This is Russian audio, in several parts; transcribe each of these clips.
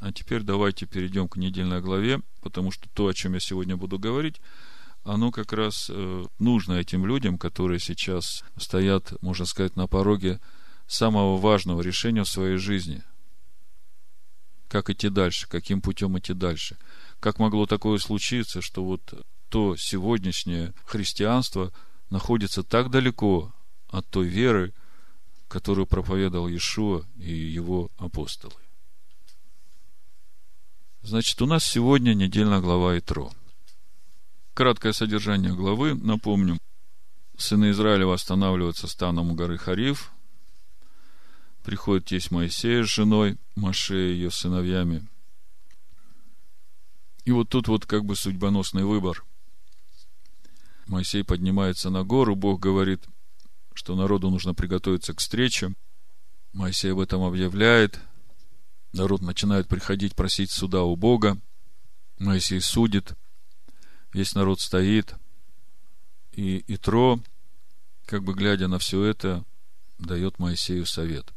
А теперь давайте перейдем к недельной главе, потому что то, о чем я сегодня буду говорить, оно как раз э, нужно этим людям, которые сейчас стоят, можно сказать, на пороге самого важного решения в своей жизни. Как идти дальше, каким путем идти дальше. Как могло такое случиться, что вот то сегодняшнее христианство находится так далеко от той веры, которую проповедовал Иешуа и его апостолы. Значит, у нас сегодня недельная глава Итро. Краткое содержание главы, напомню. Сыны Израиля восстанавливаются станом у горы Хариф. Приходит тесть Моисея с женой, Маше и ее сыновьями. И вот тут вот как бы судьбоносный выбор. Моисей поднимается на гору, Бог говорит, что народу нужно приготовиться к встрече. Моисей об этом объявляет – Народ начинает приходить просить суда у Бога. Моисей судит. Весь народ стоит. И Итро, как бы глядя на все это, дает Моисею совет.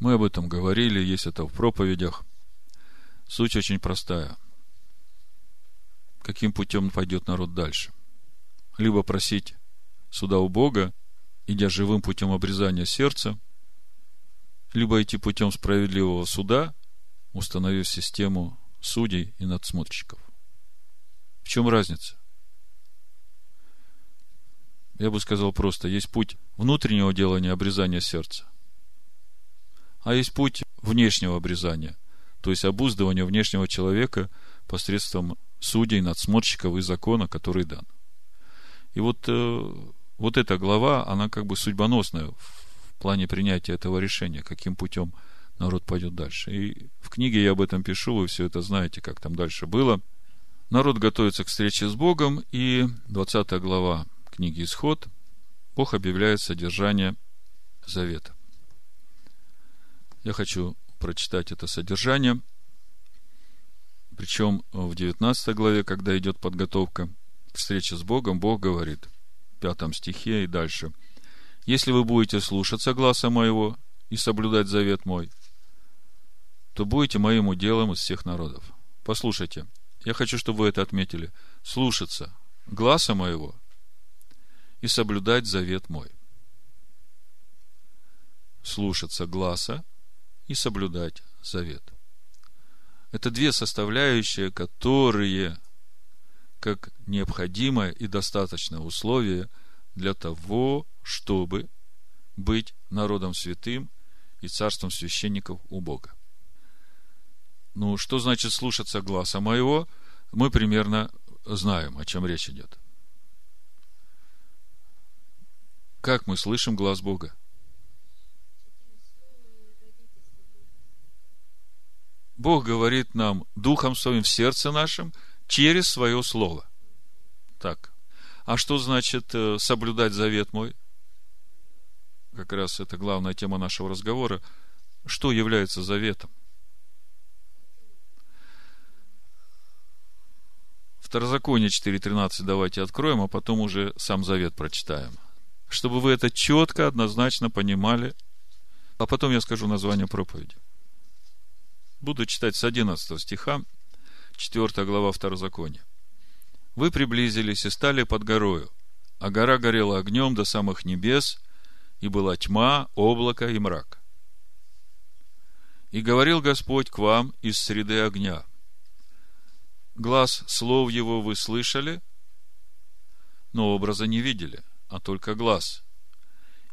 Мы об этом говорили, есть это в проповедях. Суть очень простая. Каким путем пойдет народ дальше? Либо просить суда у Бога, идя живым путем обрезания сердца – либо идти путем справедливого суда, установив систему судей и надсмотрщиков. В чем разница? Я бы сказал просто, есть путь внутреннего делания обрезания сердца, а есть путь внешнего обрезания, то есть обуздывания внешнего человека посредством судей, надсмотрщиков и закона, который дан. И вот, э, вот эта глава, она как бы судьбоносная плане принятия этого решения, каким путем народ пойдет дальше. И в книге я об этом пишу, вы все это знаете, как там дальше было. Народ готовится к встрече с Богом, и 20 глава книги Исход, Бог объявляет содержание завета. Я хочу прочитать это содержание. Причем в 19 главе, когда идет подготовка к встрече с Богом, Бог говорит, в пятом стихе и дальше – если вы будете слушаться гласа моего и соблюдать завет мой, то будете моим уделом из всех народов. Послушайте, я хочу, чтобы вы это отметили. Слушаться гласа моего и соблюдать завет мой. Слушаться гласа и соблюдать завет. Это две составляющие, которые как необходимое и достаточное условие для того, чтобы быть народом святым и царством священников у Бога. Ну, что значит слушаться гласа моего? Мы примерно знаем, о чем речь идет. Как мы слышим глаз Бога? Бог говорит нам духом своим в сердце нашем через свое слово. Так. А что значит э, соблюдать завет мой? как раз это главная тема нашего разговора, что является заветом. Второзаконие 4.13 давайте откроем, а потом уже сам завет прочитаем. Чтобы вы это четко, однозначно понимали. А потом я скажу название проповеди. Буду читать с 11 стиха, 4 глава Второзакония. Вы приблизились и стали под горою, а гора горела огнем до самых небес, и была тьма, облако и мрак. И говорил Господь к вам из среды огня. Глаз слов его вы слышали, но образа не видели, а только глаз.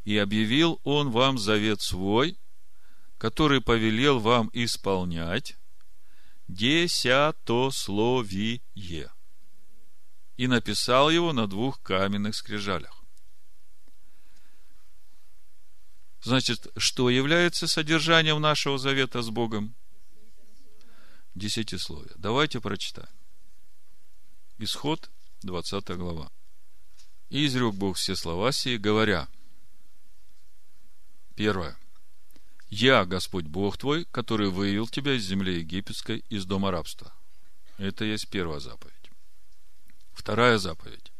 И объявил он вам завет свой, который повелел вам исполнять десятословие. И написал его на двух каменных скрижалях. Значит, что является содержанием нашего завета с Богом? Десятисловие. Давайте прочитаем. Исход, 20 глава. И изрек Бог все слова сии, говоря, первое, «Я, Господь Бог твой, который вывел тебя из земли египетской, из дома рабства». Это есть первая заповедь. Вторая заповедь.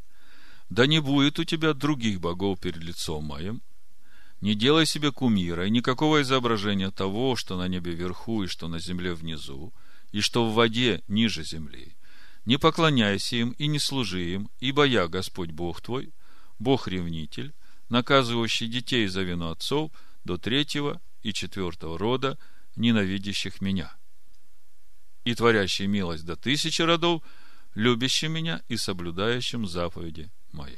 «Да не будет у тебя других богов перед лицом моим, Не делай себе кумира и никакого изображения того, что на небе вверху и что на земле внизу, и что в воде ниже земли. Не поклоняйся им и не служи им, ибо я, Господь Бог твой, Бог-ревнитель, наказывающий детей за вину отцов до третьего и четвертого рода, ненавидящих меня, и творящий милость до тысячи родов, любящим меня и соблюдающим заповеди мои.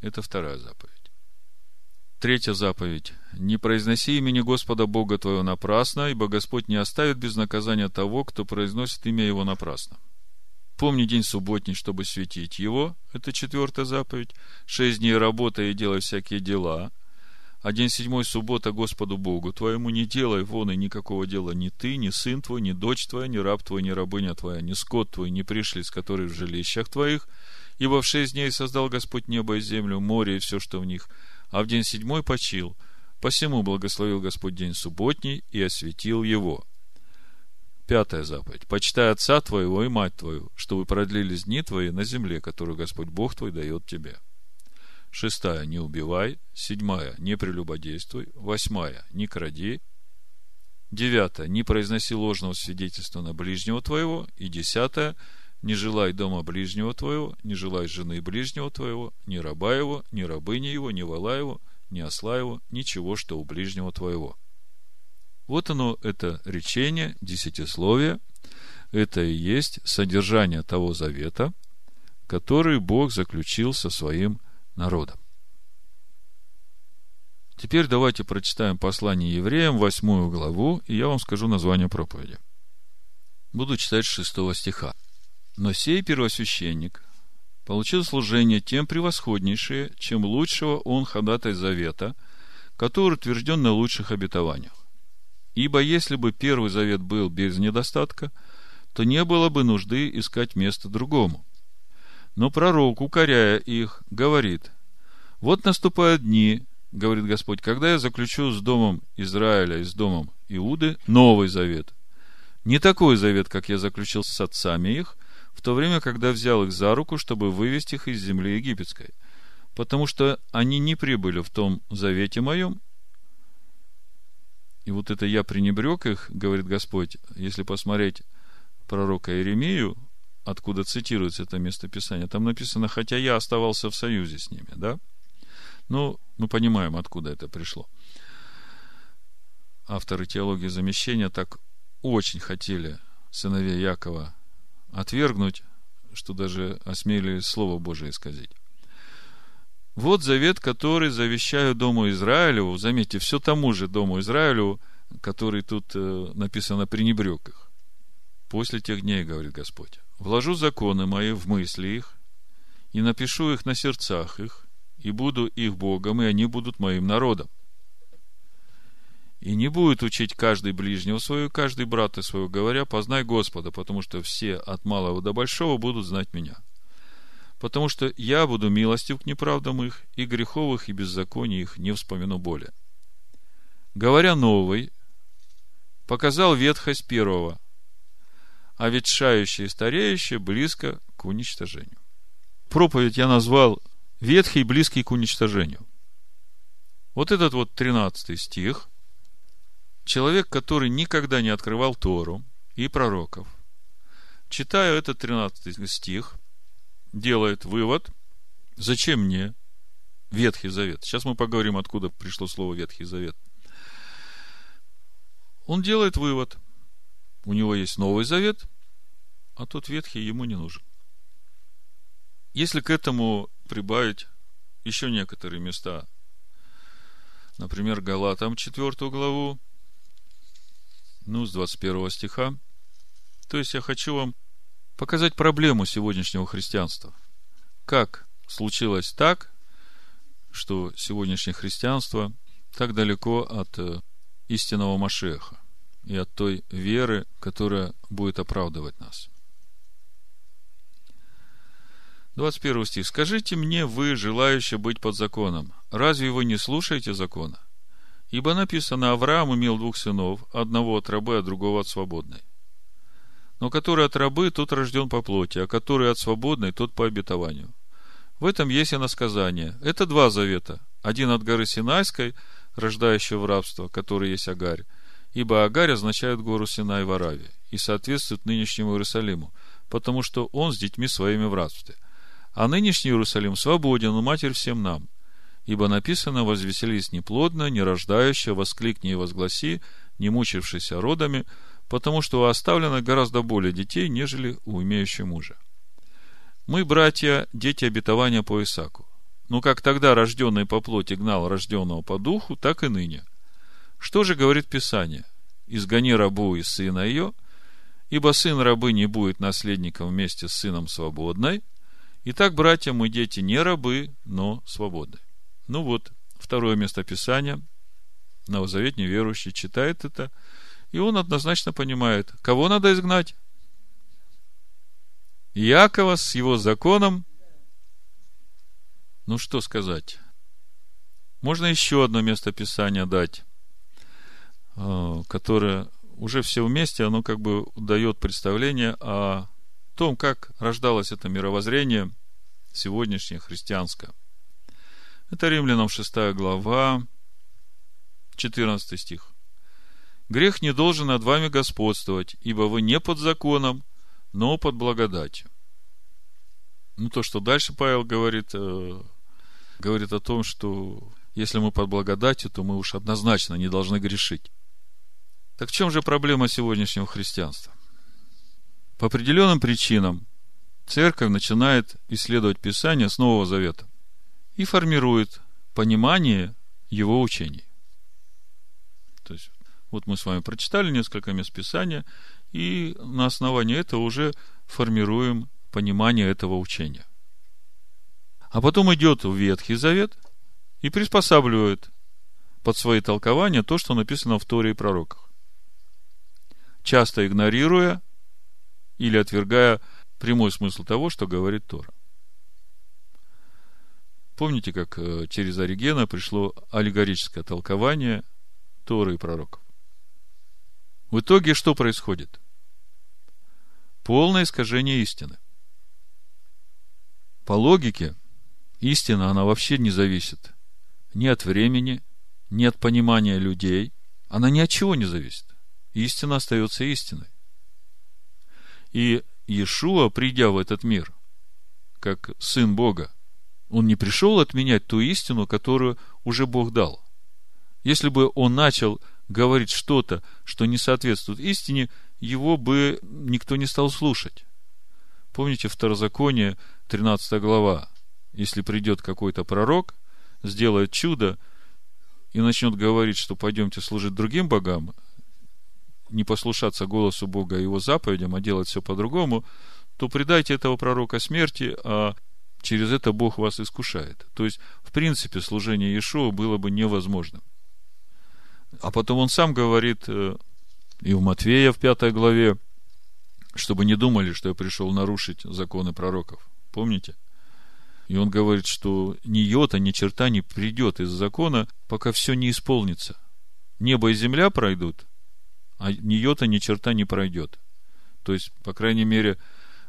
Это вторая заповедь. Третья заповедь. Не произноси имени Господа Бога твоего напрасно, ибо Господь не оставит без наказания того, кто произносит имя его напрасно. Помни день субботний, чтобы светить его. Это четвертая заповедь. Шесть дней работай и делай всякие дела. День седьмой суббота Господу Богу твоему не делай вон и никакого дела ни ты, ни сын твой, ни дочь твоя, ни раб твой, ни рабыня твоя, ни скот твой, ни пришлиц, который в жилищах твоих. Ибо в шесть дней создал Господь небо и землю, море и все, что в них – а в день седьмой почил. Посему благословил Господь день субботний и осветил его. Пятая заповедь. Почитай отца твоего и мать твою, чтобы продлились дни твои на земле, которую Господь Бог твой дает тебе. Шестая. Не убивай. Седьмая. Не прелюбодействуй. Восьмая. Не кради. Девятая. Не произноси ложного свидетельства на ближнего твоего. И десятая. Не желай дома ближнего твоего, не желай жены ближнего твоего, ни раба его, ни рабыни его, ни вала его, ни осла его, ничего, что у ближнего твоего. Вот оно, это речение, десятисловие, это и есть содержание того завета, который Бог заключил со своим народом. Теперь давайте прочитаем послание евреям, восьмую главу, и я вам скажу название проповеди. Буду читать шестого стиха. Но сей первосвященник получил служение тем превосходнейшее, чем лучшего он ходатай завета, который утвержден на лучших обетованиях. Ибо если бы первый завет был без недостатка, то не было бы нужды искать место другому. Но пророк, укоряя их, говорит, «Вот наступают дни, — говорит Господь, — когда я заключу с домом Израиля и с домом Иуды новый завет. Не такой завет, как я заключил с отцами их, в то время, когда взял их за руку, чтобы вывести их из земли египетской, потому что они не прибыли в том завете моем. И вот это я пренебрег их, говорит Господь, если посмотреть пророка Иеремию, откуда цитируется это местописание, там написано, хотя я оставался в союзе с ними, да? Ну, мы понимаем, откуда это пришло. Авторы теологии замещения так очень хотели сыновей Якова отвергнуть, что даже осмелились Слово Божие исказить. Вот завет, который завещаю Дому Израилеву. Заметьте, все тому же Дому Израилеву, который тут э, написано пренебрег их. После тех дней, говорит Господь, вложу законы мои в мысли их, и напишу их на сердцах их, и буду их Богом, и они будут моим народом. И не будет учить каждый ближнего своего, каждый брата своего, говоря, познай Господа, потому что все от малого до большого будут знать меня. Потому что я буду милостив к неправдам их, и греховых, и беззаконий их не вспомину более. Говоря новый, показал ветхость первого, а ветшающее и стареющее близко к уничтожению. Проповедь я назвал «Ветхий, близкий к уничтожению». Вот этот вот 13 стих – человек, который никогда не открывал Тору и пророков, читая этот 13 стих, делает вывод, зачем мне Ветхий Завет. Сейчас мы поговорим, откуда пришло слово Ветхий Завет. Он делает вывод. У него есть Новый Завет, а тот Ветхий ему не нужен. Если к этому прибавить еще некоторые места, например, Галатам 4 главу, ну, с 21 стиха. То есть я хочу вам показать проблему сегодняшнего христианства. Как случилось так, что сегодняшнее христианство так далеко от э, истинного Машеха и от той веры, которая будет оправдывать нас. 21 стих. «Скажите мне, вы, желающие быть под законом, разве вы не слушаете закона? Ибо написано, Авраам имел двух сынов, одного от рабы, а другого от свободной. Но который от рабы, тот рожден по плоти, а который от свободной, тот по обетованию. В этом есть и насказание. Это два завета. Один от горы Синайской, рождающей в рабство, который есть Агарь, ибо Агарь означает гору Синай в Аравии и соответствует нынешнему Иерусалиму, потому что он с детьми своими в рабстве. А нынешний Иерусалим свободен, но матерь всем нам. Ибо написано, возвеселись неплодно, не рождающая, воскликни и возгласи, не мучившийся родами, потому что у оставлено гораздо более детей, нежели у имеющего мужа. Мы, братья, дети обетования по Исаку. Но как тогда рожденный по плоти гнал рожденного по духу, так и ныне. Что же говорит Писание? Изгони рабу из сына ее, ибо сын рабы не будет наследником вместе с сыном свободной. Итак, братья, мы дети не рабы, но свободы. Ну вот, второе место Писания. Новозаветний верующий читает это, и он однозначно понимает, кого надо изгнать. Якова с его законом. Ну что сказать? Можно еще одно место Писания дать, которое уже все вместе, оно как бы дает представление о том, как рождалось это мировоззрение сегодняшнее христианское. Это Римлянам 6 глава, 14 стих. Грех не должен над вами господствовать, ибо вы не под законом, но под благодатью. Ну, то, что дальше Павел говорит, э, говорит о том, что если мы под благодатью, то мы уж однозначно не должны грешить. Так в чем же проблема сегодняшнего христианства? По определенным причинам церковь начинает исследовать Писание с Нового Завета и формирует понимание его учений. То есть, вот мы с вами прочитали несколько мест Писания, и на основании этого уже формируем понимание этого учения. А потом идет в Ветхий Завет и приспосабливает под свои толкования то, что написано в Торе и пророках. Часто игнорируя или отвергая прямой смысл того, что говорит Тора. Помните, как э, через Оригена пришло аллегорическое толкование Торы и пророков? В итоге что происходит? Полное искажение истины. По логике, истина, она вообще не зависит ни от времени, ни от понимания людей. Она ни от чего не зависит. Истина остается истиной. И Иешуа, придя в этот мир, как Сын Бога, он не пришел отменять ту истину, которую уже Бог дал. Если бы он начал говорить что-то, что не соответствует истине, его бы никто не стал слушать. Помните Второзаконие, 13 глава? Если придет какой-то пророк, сделает чудо и начнет говорить, что пойдемте служить другим богам, не послушаться голосу Бога и его заповедям, а делать все по-другому, то предайте этого пророка смерти, а через это Бог вас искушает. То есть, в принципе, служение Иешуа было бы невозможным. А потом он сам говорит, э, и в Матвея в пятой главе, чтобы не думали, что я пришел нарушить законы пророков. Помните? И он говорит, что ни йота, ни черта не придет из закона, пока все не исполнится. Небо и земля пройдут, а ни йота, ни черта не пройдет. То есть, по крайней мере,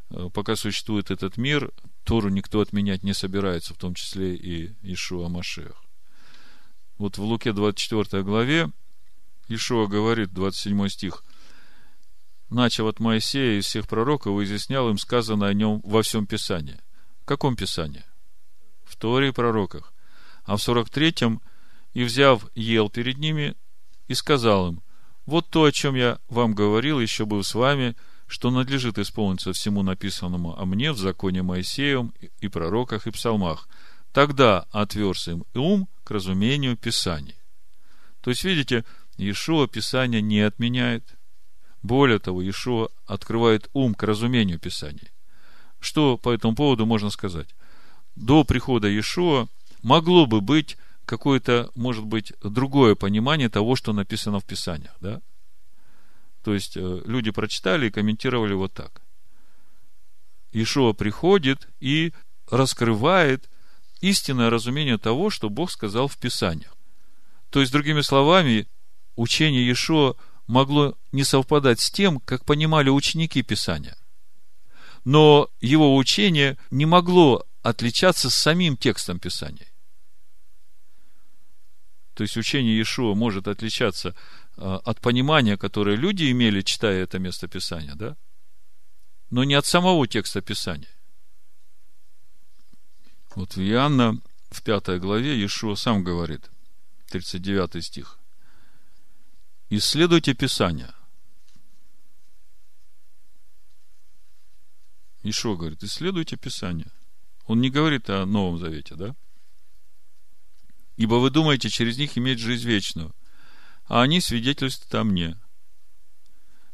э, пока существует этот мир, Тору никто отменять не собирается, в том числе и Ишуа Машех. Вот в Луке 24 главе Ишуа говорит, 27 стих, начав от Моисея и всех пророков, изъяснял им сказано о нем во всем Писании. В каком Писании? В Торе и пророках. А в 43-м, и взяв, ел перед ними, и сказал им, вот то, о чем я вам говорил, еще был с вами, что надлежит исполниться всему написанному о мне в законе Моисеевом и пророках и псалмах. Тогда отверз им ум к разумению Писаний. То есть, видите, Иешуа Писание не отменяет. Более того, Иешуа открывает ум к разумению Писания. Что по этому поводу можно сказать? До прихода Иешуа могло бы быть какое-то, может быть, другое понимание того, что написано в Писаниях, да? То есть, э, люди прочитали и комментировали вот так. Ишуа приходит и раскрывает истинное разумение того, что Бог сказал в Писаниях. То есть, другими словами, учение Иешуа могло не совпадать с тем, как понимали ученики Писания. Но его учение не могло отличаться с самим текстом Писания. То есть учение Иешуа может отличаться а, от понимания, которое люди имели, читая это место Писания, да? Но не от самого текста Писания. Вот в Иоанна, в пятой главе, Иешуа сам говорит, 39 стих. Исследуйте Писание. Ишо говорит, исследуйте Писание. Он не говорит о Новом Завете, да? Ибо вы думаете через них иметь жизнь вечную, а они свидетельствуют о мне.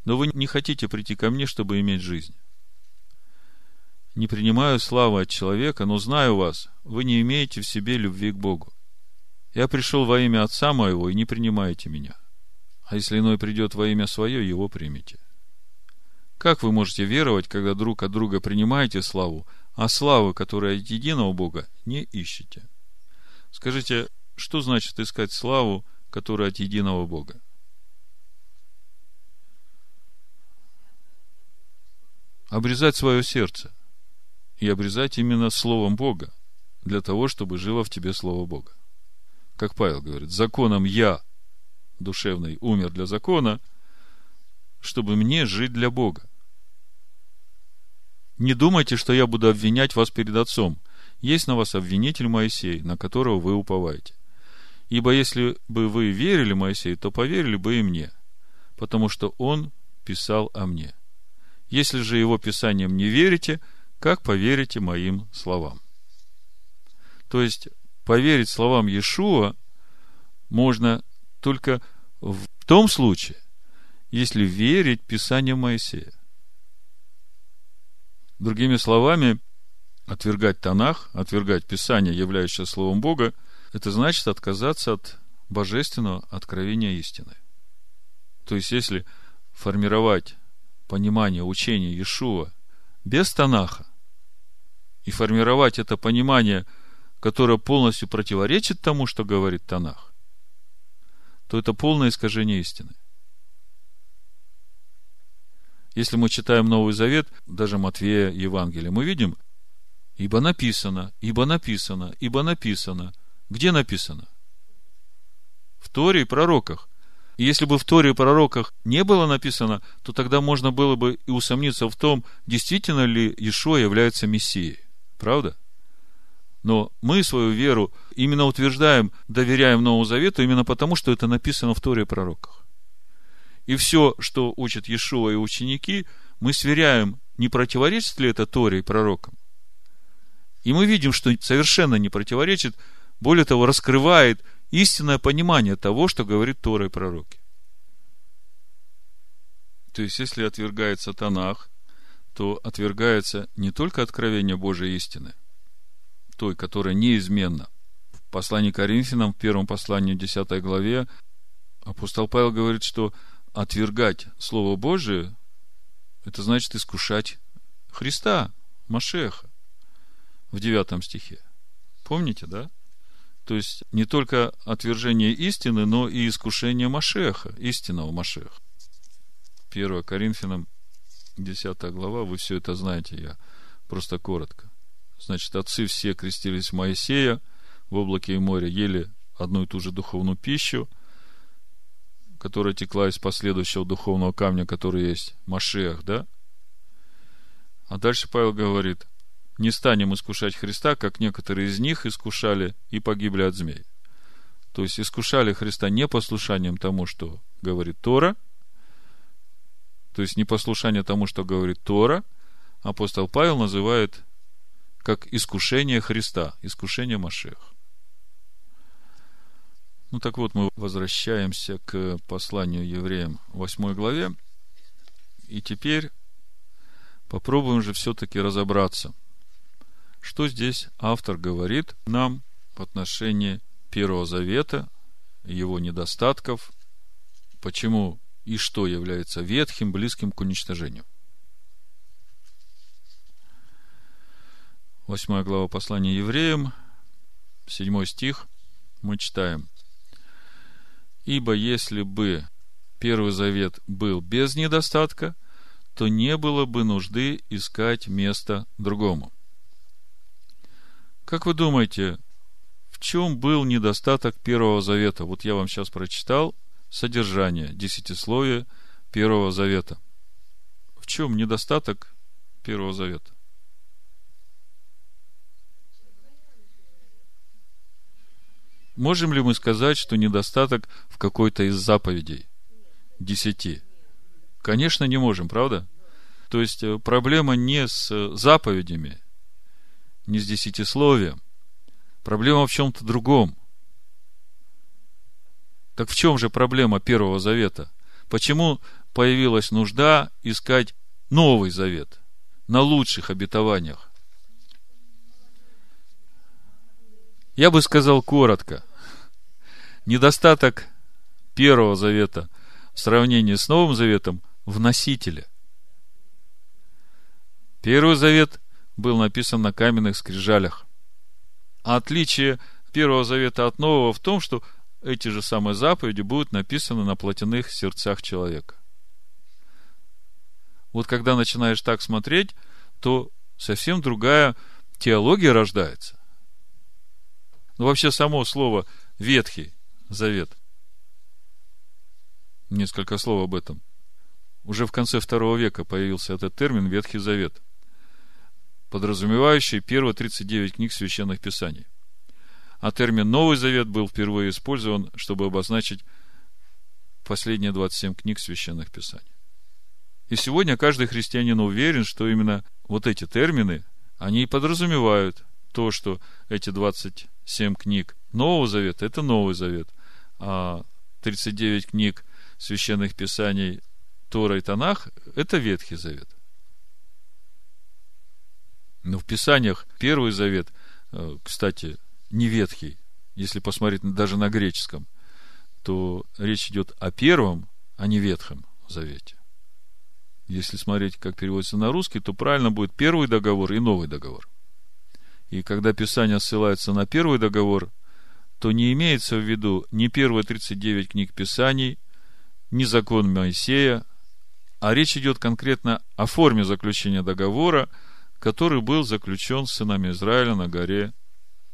Но вы не хотите прийти ко мне, чтобы иметь жизнь. Не принимаю славы от человека, но знаю вас, вы не имеете в себе любви к Богу. Я пришел во имя Отца моего, и не принимаете меня. А если иной придет во имя свое, его примите. Как вы можете веровать, когда друг от друга принимаете славу, а славы, которая от единого Бога, не ищете? Скажите, что значит искать славу, которая от единого Бога? Обрезать свое сердце. И обрезать именно Словом Бога, для того, чтобы жило в тебе Слово Бога. Как Павел говорит, законом я, душевный, умер для закона, чтобы мне жить для Бога. Не думайте, что я буду обвинять вас перед Отцом. Есть на вас обвинитель Моисей, на которого вы уповаете. Ибо если бы вы верили Моисею, то поверили бы и мне, потому что он писал о мне. Если же его писанием не верите, как поверите моим словам? То есть, поверить словам Иешуа можно только в том случае, если верить Писанию Моисея. Другими словами, отвергать Танах, отвергать Писание, являющее Словом Бога, это значит отказаться от божественного откровения истины. То есть, если формировать понимание учения Иешуа без Танаха и формировать это понимание, которое полностью противоречит тому, что говорит Танах, то это полное искажение истины. Если мы читаем Новый Завет, даже Матвея, Евангелие, мы видим, ибо написано, ибо написано, ибо написано. Где написано? В Торе и пророках. И если бы в Торе и пророках не было написано, то тогда можно было бы и усомниться в том, действительно ли Иешуа является Мессией. Правда? Но мы свою веру именно утверждаем, доверяем Новому Завету именно потому, что это написано в Торе и пророках. И все, что учат Иешуа и ученики, мы сверяем, не противоречит ли это Торе и пророкам. И мы видим, что совершенно не противоречит, более того, раскрывает истинное понимание того, что говорит Тора и пророки. То есть, если отвергается Танах, то отвергается не только откровение Божьей истины, той, которая неизменна. В послании Коринфянам, в первом послании, 10 главе, апостол Павел говорит, что отвергать Слово Божие, это значит искушать Христа, Машеха, в девятом стихе. Помните, да? То есть, не только отвержение истины, но и искушение Машеха, истинного Машеха. 1 Коринфянам, 10 глава, вы все это знаете, я просто коротко. Значит, отцы все крестились в Моисея, в облаке и море ели одну и ту же духовную пищу, которая текла из последующего духовного камня, который есть Машех, да? А дальше Павел говорит, не станем искушать Христа, как некоторые из них искушали и погибли от змей. То есть искушали Христа непослушанием тому, что говорит Тора, то есть непослушание тому, что говорит Тора, апостол Павел называет как искушение Христа, искушение Машеха. Ну так вот, мы возвращаемся к посланию евреям 8 главе. И теперь попробуем же все-таки разобраться, что здесь автор говорит нам в отношении Первого Завета, его недостатков, почему и что является ветхим, близким к уничтожению. Восьмая глава послания евреям, седьмой стих, мы читаем – Ибо если бы Первый Завет был без недостатка, то не было бы нужды искать место другому. Как вы думаете, В чем был недостаток Первого Завета? Вот я вам сейчас прочитал содержание десятисловия Первого Завета. В чем недостаток Первого Завета? Можем ли мы сказать, что недостаток в какой-то из заповедей? Десяти. Конечно, не можем, правда? То есть э, проблема не с э, заповедями, не с десятисловием. Проблема в чем-то другом. Так в чем же проблема Первого Завета? Почему появилась нужда искать Новый Завет на лучших обетованиях? Я бы сказал коротко. Недостаток Первого Завета в сравнении с Новым Заветом в носителе. Первый Завет был написан на каменных скрижалях. А отличие Первого Завета от Нового в том, что эти же самые заповеди будут написаны на плотяных сердцах человека. Вот когда начинаешь так смотреть, то совсем другая теология рождается. Ну, вообще, само слово Ветхий Завет. Несколько слов об этом. Уже в конце второго века появился этот термин Ветхий Завет, подразумевающий первые 39 книг священных писаний. А термин Новый Завет был впервые использован, чтобы обозначить последние 27 книг священных писаний. И сегодня каждый христианин уверен, что именно вот эти термины, они и подразумевают то, что эти 27 книг Нового Завета – это Новый Завет, а 39 книг священных писаний Тора и Танах – это Ветхий Завет. Но в Писаниях Первый Завет, э, кстати, не ветхий, если посмотреть даже на греческом, то речь идет о первом, а не ветхом завете. Если смотреть, как переводится на русский, то правильно будет первый договор и новый договор. И когда Писание ссылается на первый договор, то не имеется в виду ни первые 39 книг Писаний, ни закон Моисея, а речь идет конкретно о форме заключения договора, который был заключен с сынами Израиля на горе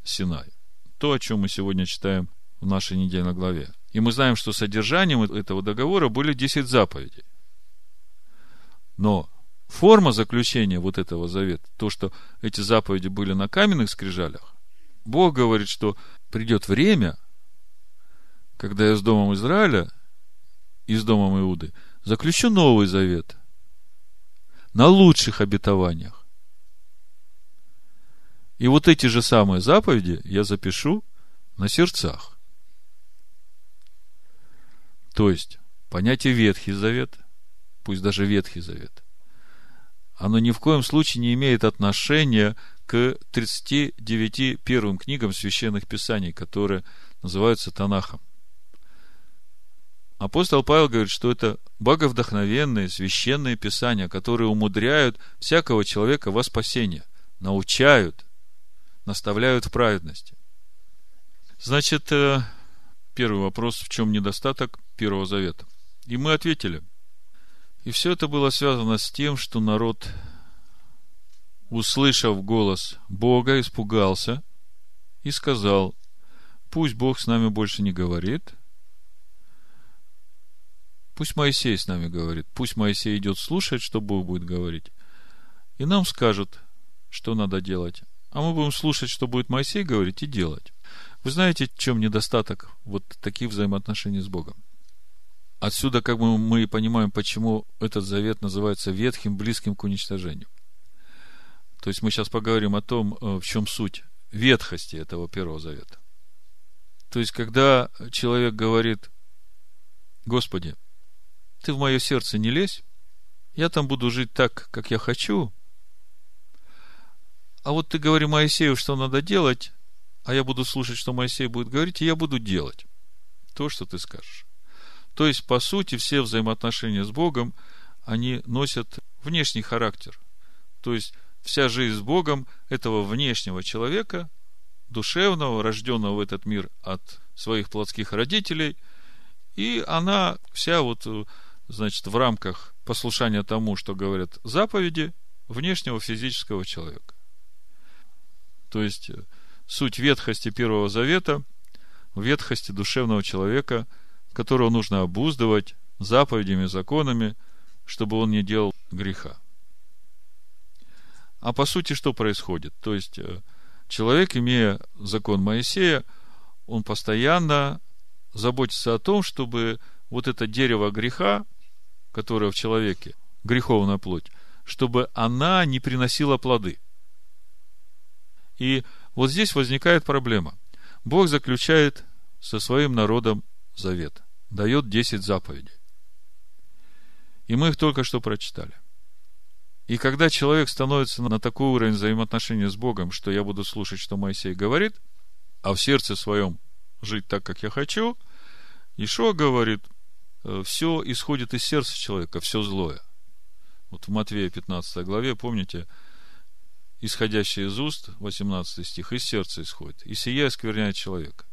Синай. То, о чем мы сегодня читаем в нашей недельной главе. И мы знаем, что содержанием этого договора были 10 заповедей. Но форма заключения вот этого завета, то, что эти заповеди были на каменных скрижалях, Бог говорит, что придет время, когда я с Домом Израиля и с Домом Иуды заключу Новый Завет на лучших обетованиях. И вот эти же самые заповеди я запишу на сердцах. То есть, понятие Ветхий Завет, пусть даже Ветхий Завет, оно ни в коем случае не имеет отношения к 39 первым книгам священных писаний, которые называются Танахом. Апостол Павел говорит, что это боговдохновенные священные писания, которые умудряют всякого человека во спасение, научают, наставляют в праведности. Значит, э, первый вопрос, в чем недостаток Первого Завета? И мы ответили. И все это было связано с тем, что народ, услышав голос Бога, испугался и сказал, пусть Бог с нами больше не говорит, пусть Моисей с нами говорит, пусть Моисей идет слушать, что Бог будет говорить, и нам скажут, что надо делать а мы будем слушать, что будет Моисей говорить, и делать. Вы знаете, в чем недостаток вот таких взаимоотношений с Богом? Отсюда как бы мы понимаем, почему этот завет называется ветхим, близким к уничтожению. То есть мы сейчас поговорим о том, э, в чем суть ветхости этого первого завета. То есть, когда человек говорит, Господи, ты в мое сердце не лезь, я там буду жить так, как я хочу, а вот ты говори Моисею, что надо делать, а я буду слушать, что Моисей будет говорить, и я буду делать то, что ты скажешь. То есть, по сути, все взаимоотношения с Богом, они носят внешний характер. То есть, вся жизнь с Богом этого внешнего человека, душевного, рожденного в этот мир от своих плотских родителей, и она вся вот, значит, в рамках послушания тому, что говорят заповеди, внешнего физического человека. То есть, суть ветхости Первого Завета ветхости душевного человека, которого нужно обуздывать заповедями, законами, чтобы он не делал греха. А по сути, что происходит? То есть, э, человек, имея закон Моисея, он постоянно заботится о том, чтобы вот это дерево греха, которое в человеке, греховная плоть, чтобы она не приносила плоды. И вот здесь возникает проблема. Бог заключает со своим народом завет, дает 10 заповедей. И мы их только что прочитали. И когда человек становится на такой уровень взаимоотношения с Богом, что я буду слушать, что Моисей говорит, а в сердце своем жить так, как я хочу, Ишо говорит, «Э, все исходит из сердца человека, все злое. Вот в Матвея 15 главе, помните, исходящее из уст, 18 стих, из сердца исходит. И сия оскверняет человека.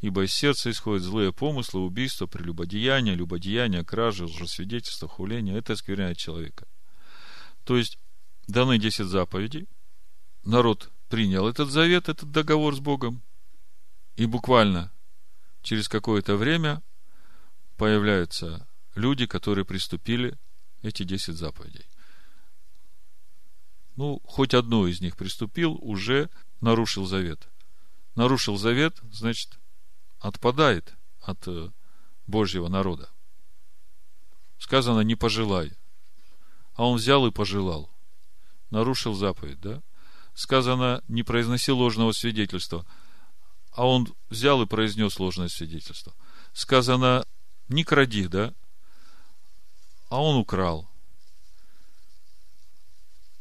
Ибо из сердца исходят злые помыслы, убийства, прелюбодеяния, любодеяния, кражи, лжесвидетельства, хуления. Это оскверняет человека. То есть, даны 10 заповедей, народ принял этот завет, этот договор с Богом, и буквально через какое-то время появляются люди, которые приступили эти 10 заповедей ну, хоть одно из них приступил, уже нарушил завет. Нарушил завет, значит, отпадает от э, Божьего народа. Сказано, не пожелай. А он взял и пожелал. Нарушил заповедь, да? Сказано, не произноси ложного свидетельства. А он взял и произнес ложное свидетельство. Сказано, не кради, да? А он украл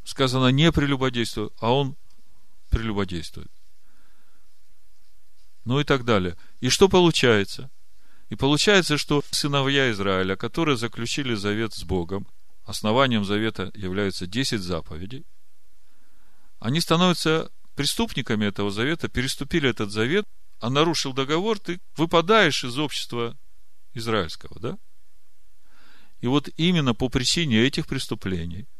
сказано не прелюбодействуй, а он прелюбодействует. Ну и так далее. И что получается? И получается, что сыновья Израиля, которые заключили завет с Богом, основанием завета являются 10 заповедей, они становятся преступниками этого завета, переступили этот завет, а нарушил договор, ты выпадаешь из общества израильского, да? И вот именно по причине этих преступлений –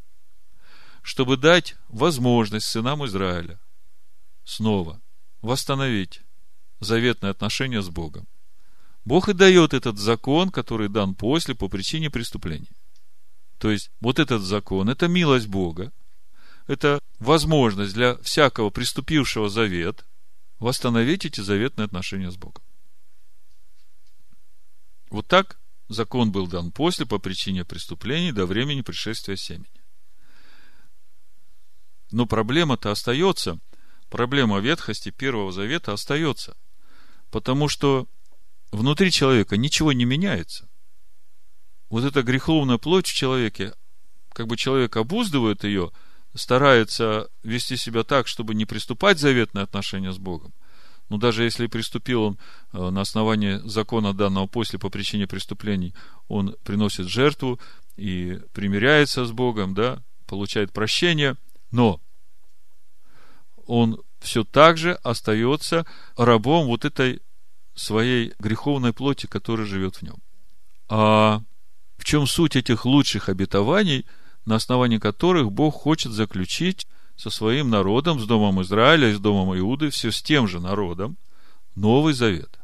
чтобы дать возможность сынам Израиля снова восстановить заветные отношения с Богом. Бог и дает этот закон, который дан после по причине преступления. То есть, вот этот закон, это милость Бога, это возможность для всякого приступившего завет восстановить эти заветные отношения с Богом. Вот так закон был дан после по причине преступлений до времени пришествия семени. Но проблема-то остается. Проблема ветхости Первого Завета остается. Потому что внутри человека ничего не меняется. Вот эта греховная плоть в человеке, как бы человек обуздывает ее, старается вести себя так, чтобы не приступать заветные отношения с Богом. Но даже если приступил он э, на основании закона данного после по причине преступлений, он приносит жертву и примиряется с Богом, да, получает прощение – но он все так же остается рабом вот этой своей греховной плоти, которая живет в нем. А в чем суть этих лучших обетований, на основании которых Бог хочет заключить со своим народом, с домом Израиля с домом Иуды, все с тем же народом, Новый Завет.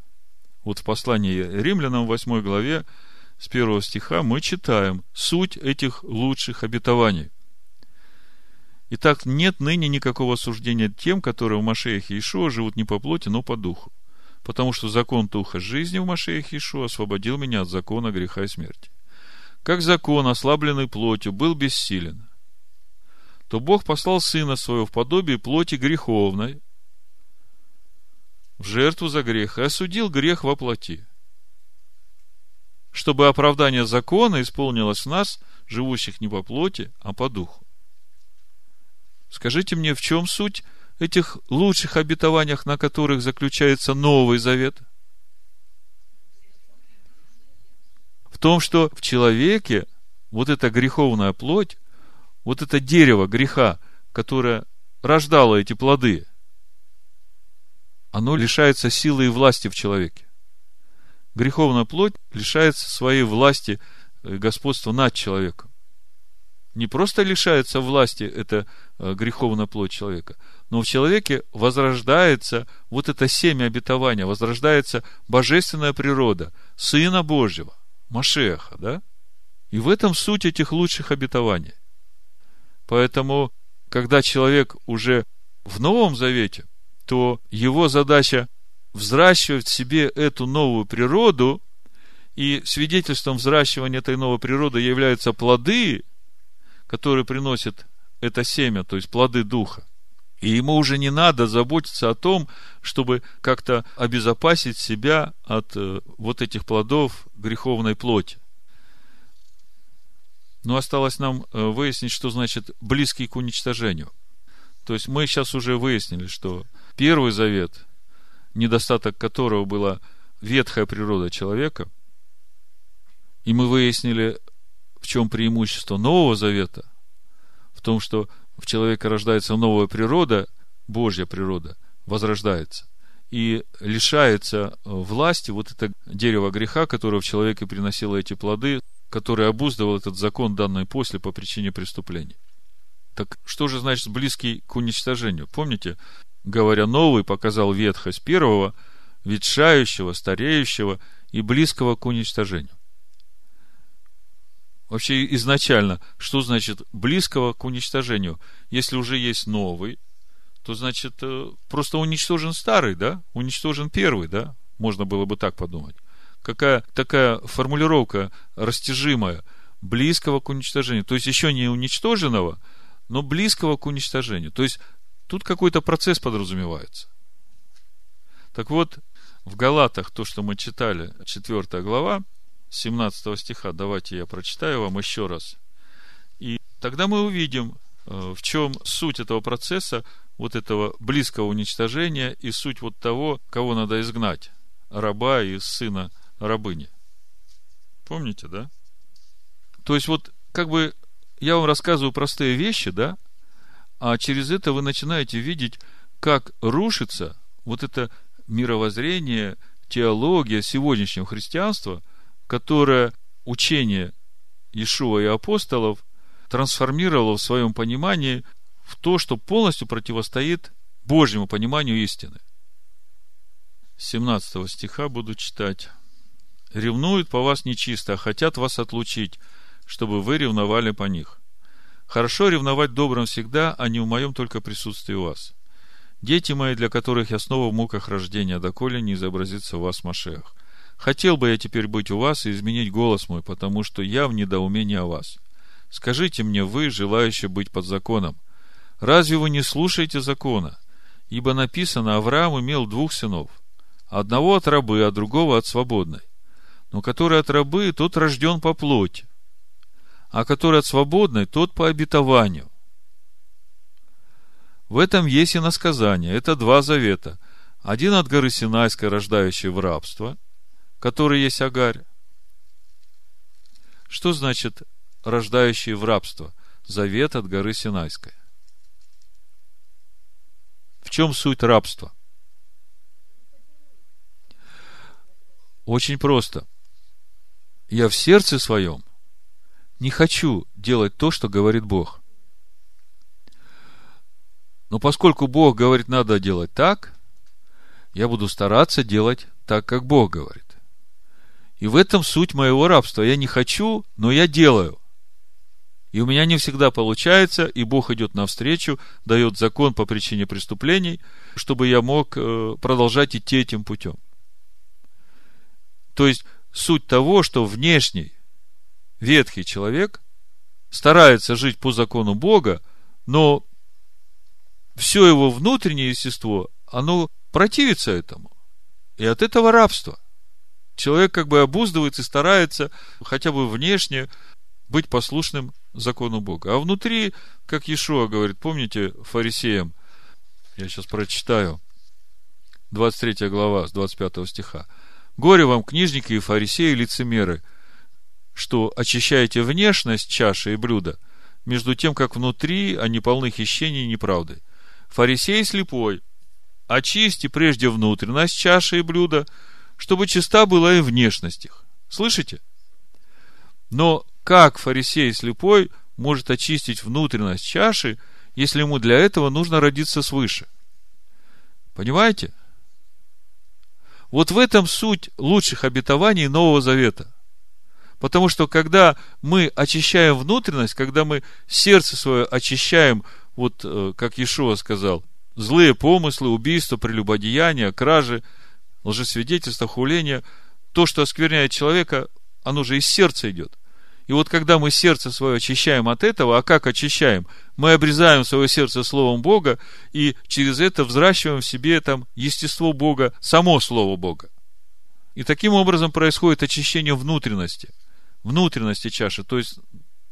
Вот в послании римлянам, в 8 главе, с первого стиха мы читаем суть этих лучших обетований – Итак, нет ныне никакого осуждения тем, которые в Машеях Иешуа живут не по плоти, но по духу. Потому что закон Духа жизни в Машеях Иешуа освободил меня от закона греха и смерти. Как закон, ослабленный плотью, был бессилен, то Бог послал Сына Своего в подобие плоти греховной, в жертву за грех, и осудил грех во плоти, чтобы оправдание закона исполнилось в нас, живущих не по плоти, а по духу. Скажите мне, в чем суть этих лучших обетованиях, на которых заключается Новый Завет? В том, что в человеке вот эта греховная плоть, вот это дерево греха, которое рождало эти плоды, оно лишается силы и власти в человеке. Греховная плоть лишается своей власти и господства над человеком. Не просто лишается власти эта э, греховная плоть человека, но в человеке возрождается вот это семя обетования, возрождается божественная природа Сына Божьего, Машеха, да? И в этом суть этих лучших обетований. Поэтому, когда человек уже в Новом Завете, то его задача взращивать в себе эту новую природу, и свидетельством взращивания этой новой природы являются плоды, которые приносит это семя, то есть плоды духа. И ему уже не надо заботиться о том, чтобы как-то обезопасить себя от э, вот этих плодов греховной плоти. Но осталось нам э, выяснить, что значит близкий к уничтожению. То есть мы сейчас уже выяснили, что Первый завет, недостаток которого была ветхая природа человека, и мы выяснили, в чем преимущество Нового Завета, в том, что в человеке рождается новая природа, Божья природа, возрождается, и лишается власти вот это дерево греха, которое в человеке приносило эти плоды, который обуздывал этот закон, данный после по причине преступления. Так что же значит близкий к уничтожению? Помните, говоря новый, показал ветхость первого, ветшающего, стареющего и близкого к уничтожению. Вообще изначально, что значит близкого к уничтожению? Если уже есть новый, то значит э, просто уничтожен старый, да? Уничтожен первый, да? Можно было бы так подумать. Какая такая формулировка растяжимая, близкого к уничтожению. То есть еще не уничтоженного, но близкого к уничтожению. То есть Тут какой-то процесс подразумевается. Так вот, в Галатах, то, что мы читали, 4 глава, 17 стиха, давайте я прочитаю вам еще раз. И тогда мы увидим, э, в чем суть этого процесса, вот этого близкого уничтожения и суть вот того, кого надо изгнать, раба и сына рабыни. Помните, да? То есть вот как бы я вам рассказываю простые вещи, да, а через это вы начинаете видеть, как рушится вот это мировоззрение, теология сегодняшнего христианства, которое учение Иешуа и апостолов трансформировало в своем понимании в то, что полностью противостоит Божьему пониманию истины. 17 стиха буду читать. «Ревнуют по вас нечисто, а хотят вас отлучить, чтобы вы ревновали по них. Хорошо ревновать добрым всегда, а не в моем только присутствии у вас. Дети мои, для которых я снова в муках рождения, доколе не изобразится в вас Машех. Хотел бы я теперь быть у вас и изменить голос мой, потому что я в недоумении о вас. Скажите мне, вы, желающие быть под законом, разве вы не слушаете закона? Ибо написано, Авраам имел двух сынов, одного от рабы, а другого от свободной. Но который от рабы, тот рожден по плоти, а который от свободной, тот по обетованию. В этом есть и насказание. Это два завета. Один от горы Синайской, рождающей в рабство, который есть Агарь. Что значит рождающий в рабство? Завет от горы Синайской. В чем суть рабства? Очень просто. Я в сердце своем не хочу делать то, что говорит Бог. Но поскольку Бог говорит, надо делать так, я буду стараться делать так, как Бог говорит. И в этом суть моего рабства. Я не хочу, но я делаю. И у меня не всегда получается, и Бог идет навстречу, дает закон по причине преступлений, чтобы я мог э, продолжать идти этим путем. То есть, суть того, что внешний ветхий человек старается жить по закону Бога, но все его внутреннее естество, оно противится этому. И от этого рабства. Человек как бы обуздывается и старается хотя бы внешне быть послушным закону Бога. А внутри, как Иешуа говорит, помните фарисеям, я сейчас прочитаю, 23 глава с 25 стиха. «Горе вам, книжники и фарисеи, лицемеры, что очищаете внешность чаши и блюда, между тем, как внутри они полны хищений и неправды. Фарисей слепой, очисти прежде внутренность чаши и блюда, чтобы чиста была и внешность их. Слышите? Но как фарисей слепой может очистить внутренность чаши, если ему для этого нужно родиться свыше. Понимаете? Вот в этом суть лучших обетований Нового Завета. Потому что когда мы очищаем внутренность, когда мы сердце свое очищаем, вот э, как Иешуа сказал, злые помыслы, убийства, прелюбодеяния, кражи, лжесвидетельства, хуления, то, что оскверняет человека, оно же из сердца идет. И вот когда мы сердце свое очищаем от этого, а как очищаем? Мы обрезаем свое сердце Словом Бога, и через это взращиваем в себе там естество Бога, само Слово Бога. И таким образом происходит очищение внутренности – внутренности чаши, то есть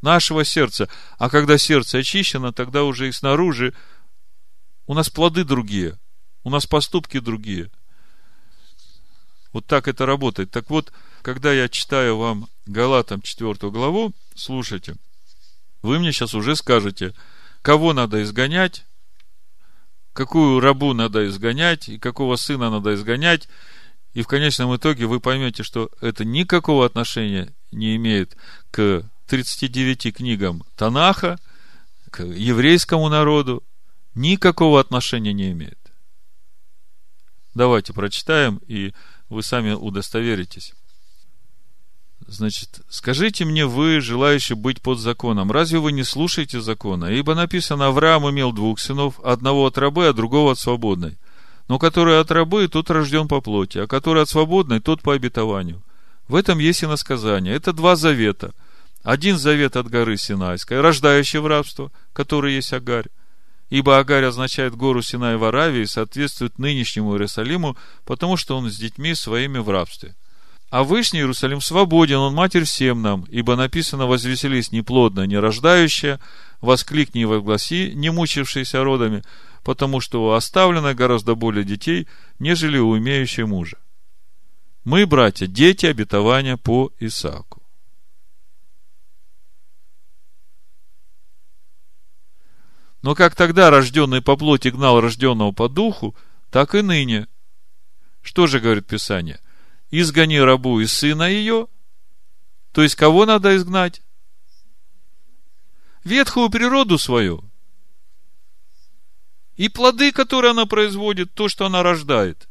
нашего сердца. А когда сердце очищено, тогда уже и снаружи у нас плоды другие, у нас поступки другие. Вот так это работает. Так вот, когда я читаю вам Галатам 4 главу, слушайте, вы мне сейчас уже скажете, кого надо изгонять, какую рабу надо изгонять, и какого сына надо изгонять, и в конечном итоге вы поймете, что это никакого отношения не имеет к 39 книгам Танаха, к еврейскому народу, никакого отношения не имеет. Давайте прочитаем, и вы сами удостоверитесь. Значит, скажите мне вы, желающие быть под законом, разве вы не слушаете закона? Ибо написано, Авраам имел двух сынов, одного от рабы, а другого от свободной. Но который от рабы, тот рожден по плоти, а который от свободной, тот по обетованию. В этом есть и насказание. Это два завета. Один завет от горы Синайской, рождающий в рабство, который есть Агарь. Ибо Агарь означает гору Синай в Аравии и соответствует нынешнему Иерусалиму, потому что он с детьми своими в рабстве. А Вышний Иерусалим свободен, он матерь всем нам, ибо написано «возвеселись неплодно, не рождающая, воскликни и возгласи, не мучившиеся родами, потому что оставлено гораздо более детей, нежели у имеющей мужа». Мы, братья, дети обетования по Исааку. Но как тогда рожденный по плоти гнал рожденного по духу, так и ныне. Что же говорит Писание? Изгони рабу и сына ее. То есть, кого надо изгнать? Ветхую природу свою. И плоды, которые она производит, то, что она рождает.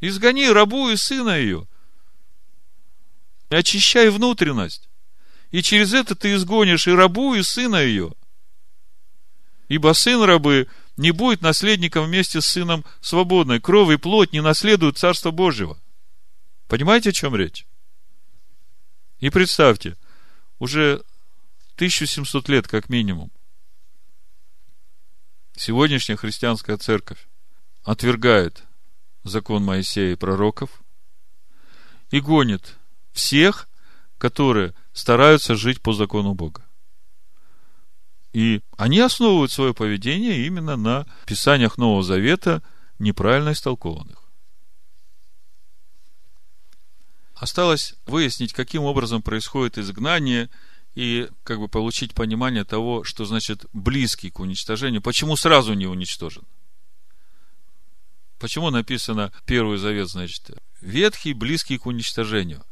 Изгони рабу и сына ее. Очищай внутренность. И через это ты изгонишь и рабу, и сына ее. Ибо сын рабы не будет наследником вместе с сыном свободной. Кровь и плоть не наследуют Царство Божьего. Понимаете, о чем речь? И представьте, уже 1700 лет как минимум, сегодняшняя христианская церковь отвергает закон Моисея и пророков и гонит всех, которые стараются жить по закону Бога. И они основывают свое поведение именно на писаниях Нового Завета, неправильно истолкованных. Осталось выяснить, каким образом происходит изгнание и как бы получить понимание того, что значит близкий к уничтожению, почему сразу не уничтожен. Почему написано Первый Завет, значит, ветхий, близкий к уничтожению?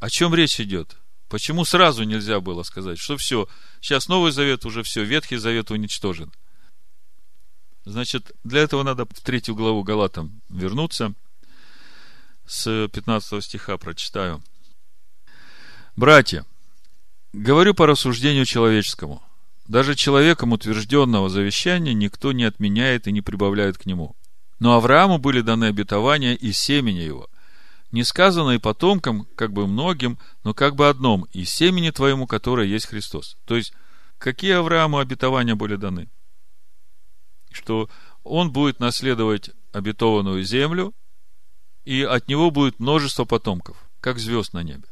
О чем речь идет? Почему сразу нельзя было сказать, что все, сейчас Новый Завет уже все, Ветхий Завет уничтожен? Значит, для этого надо в третью главу Галатам вернуться. С 15 стиха прочитаю. Братья, говорю по рассуждению человеческому. Даже человеком утвержденного завещания никто не отменяет и не прибавляет к нему. Но Аврааму были даны обетования из семени его. Не сказано и потомкам, как бы многим, но как бы одном, и семени твоему, которое есть Христос. То есть, какие Аврааму обетования были даны? Что он будет наследовать обетованную землю, и от него будет множество потомков, как звезд на небе.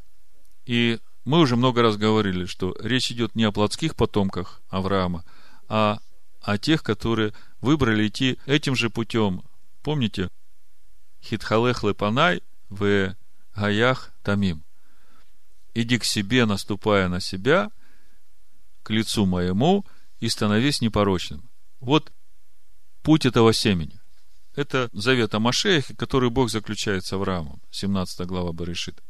И мы уже много раз говорили, что речь идет не о плотских потомках Авраама, а о тех, которые выбрали идти этим же путем Помните? Хитхалех лепанай в гаях тамим. Иди к себе, наступая на себя, к лицу моему, и становись непорочным. Вот путь этого семени. Это завет о Машеях, который Бог заключает с Авраамом. 17 глава Барышит.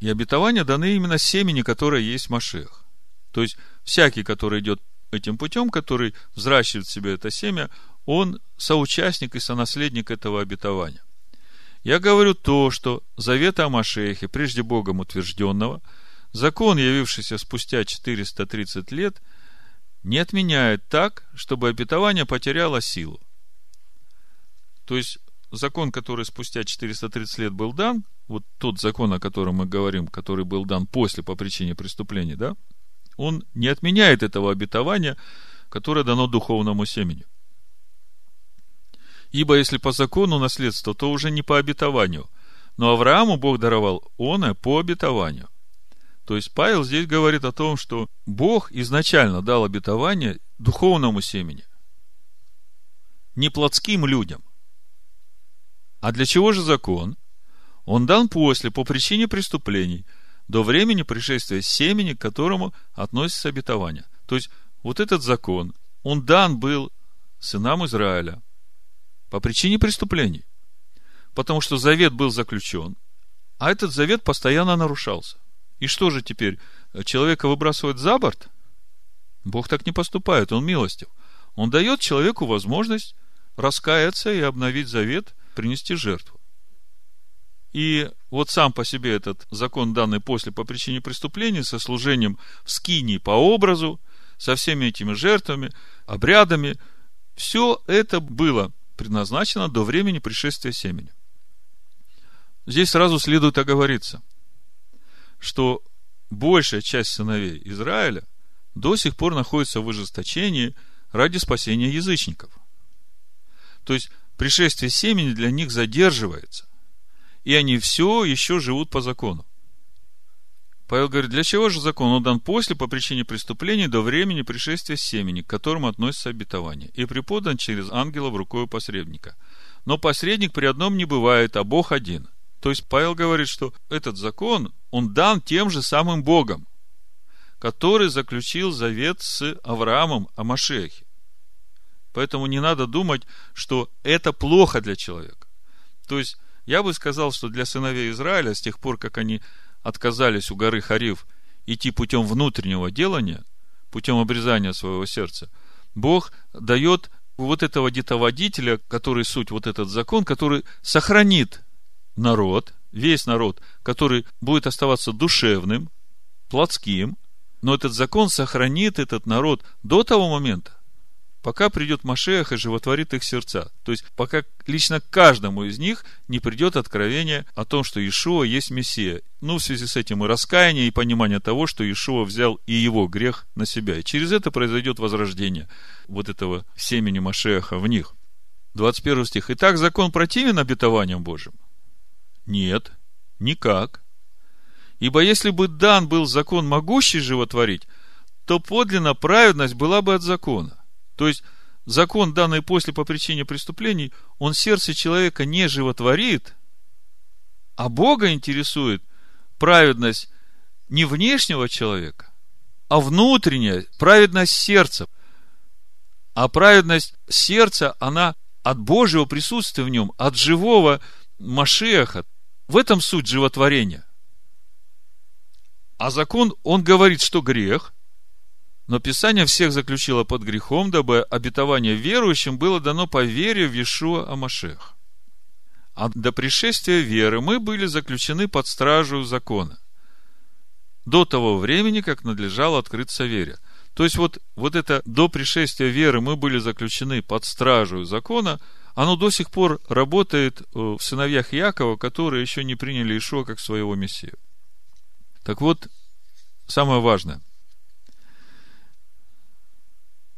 И обетования даны именно семени, которое есть в Машех. То есть, всякий, который идет этим путем, который взращивает в себе это семя, он соучастник и сонаследник этого обетования. Я говорю то, что завет о Машехе, прежде Богом утвержденного, закон, явившийся спустя 430 лет, не отменяет так, чтобы обетование потеряло силу. То есть, закон, который спустя 430 лет был дан, вот тот закон, о котором мы говорим, который был дан после по причине преступления, да, он не отменяет этого обетования, которое дано духовному семени. Ибо если по закону наследство, то уже не по обетованию. Но Аврааму Бог даровал оно по обетованию. То есть Павел здесь говорит о том, что Бог изначально дал обетование духовному семени. Не плотским людям. А для чего же закон? Он дан после, по причине преступлений, до времени пришествия семени, к которому относится обетование. То есть, вот этот закон, он дан был сынам Израиля по причине преступлений. Потому что завет был заключен, а этот завет постоянно нарушался. И что же теперь? Человека выбрасывают за борт? Бог так не поступает, он милостив. Он дает человеку возможность раскаяться и обновить завет, принести жертву. И вот сам по себе этот закон, данный после по причине преступления, со служением в скинии по образу, со всеми этими жертвами, обрядами, все это было предназначено до времени пришествия семени. Здесь сразу следует оговориться, что большая часть сыновей Израиля до сих пор находится в ожесточении ради спасения язычников. То есть, пришествие семени для них задерживается и они все еще живут по закону. Павел говорит, для чего же закон? Он дан после, по причине преступлений, до времени пришествия семени, к которому относится обетование, и преподан через ангела в рукою посредника. Но посредник при одном не бывает, а Бог один. То есть Павел говорит, что этот закон, он дан тем же самым Богом, который заключил завет с Авраамом о Машехе. Поэтому не надо думать, что это плохо для человека. То есть я бы сказал, что для сыновей Израиля, с тех пор, как они отказались у горы Харив идти путем внутреннего делания, путем обрезания своего сердца, Бог дает вот этого детоводителя, который суть вот этот закон, который сохранит народ, весь народ, который будет оставаться душевным, плотским, но этот закон сохранит этот народ до того момента, пока придет Машех и животворит их сердца. То есть, пока лично каждому из них не придет откровение о том, что Иешуа есть Мессия. Ну, в связи с этим и раскаяние, и понимание того, что Иешуа взял и его грех на себя. И через это произойдет возрождение вот этого семени Машеха в них. 21 стих. Итак, закон противен обетованиям Божьим? Нет, никак. Ибо если бы дан был закон, могущий животворить, то подлинно праведность была бы от закона. То есть, закон, данный после по причине преступлений, он сердце человека не животворит, а Бога интересует праведность не внешнего человека, а внутренняя, праведность сердца. А праведность сердца, она от Божьего присутствия в нем, от живого Машеха. В этом суть животворения. А закон, он говорит, что грех, но Писание всех заключило под грехом, дабы обетование верующим было дано по вере в Иешуа Амашех. А до пришествия веры мы были заключены под стражу закона. До того времени, как надлежало открыться вере. То есть, вот, вот это до пришествия веры мы были заключены под стражу закона, оно до сих пор работает э, в сыновьях Якова, которые еще не приняли Ишуа как своего Мессию. Так вот, самое важное –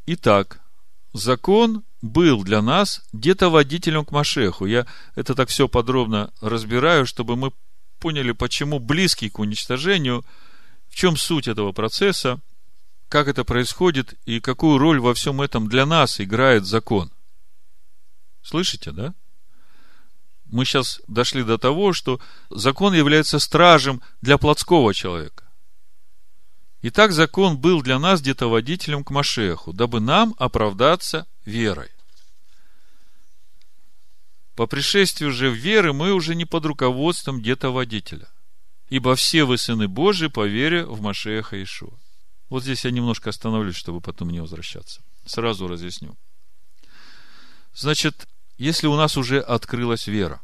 Итак, закон был для нас где-то водителем к Машеху. Я это так все подробно разбираю, чтобы мы поняли, почему близкий к уничтожению, в чем суть этого процесса, как это происходит и какую роль во всем этом для нас играет закон. Слышите, да? Мы сейчас дошли до того, что закон является стражем для плотского человека. Итак, закон был для нас где-то водителем к Машеху, дабы нам оправдаться верой. По пришествию же веры мы уже не под руководством где-то водителя. ибо все вы сыны Божии по вере в Машеха Ишуа. Вот здесь я немножко остановлюсь, чтобы потом не возвращаться. Сразу разъясню. Значит, если у нас уже открылась вера,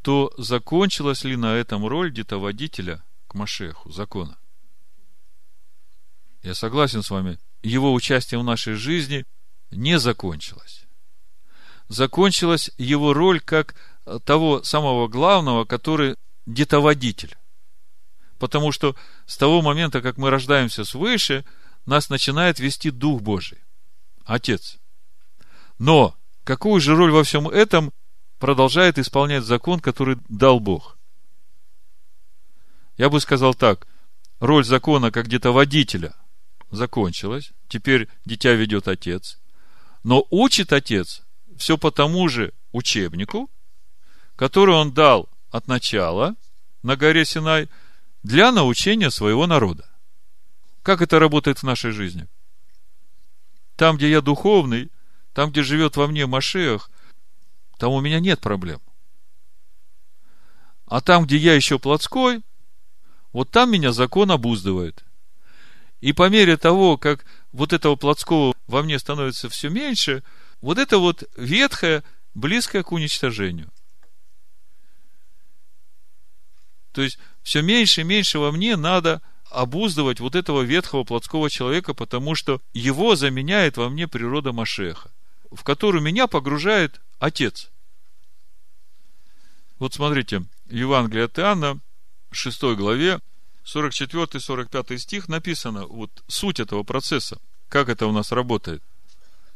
то закончилась ли на этом роль детоводителя к Машеху, закона? Я согласен с вами, его участие в нашей жизни не закончилось. Закончилась его роль как того самого главного, который детоводитель. Потому что с того момента, как мы рождаемся свыше, нас начинает вести Дух Божий, Отец. Но какую же роль во всем этом продолжает исполнять закон, который дал Бог? Я бы сказал так, роль закона как где-то водителя закончилась, теперь дитя ведет отец, но учит отец все по тому же учебнику, который он дал от начала на горе Синай для научения своего народа. Как это работает в нашей жизни? Там, где я духовный, там, где живет во мне Машех, там у меня нет проблем. А там, где я еще плотской, вот там меня закон обуздывает. И по мере того, как вот этого плотского во мне становится все меньше, вот это вот ветхое, близкое к уничтожению. То есть, все меньше и меньше во мне надо обуздывать вот этого ветхого плотского человека, потому что его заменяет во мне природа Машеха, в которую меня погружает Отец. Вот смотрите, Евангелие от Иоанна, 6 главе, 44-45 стих написано, вот суть этого процесса, как это у нас работает.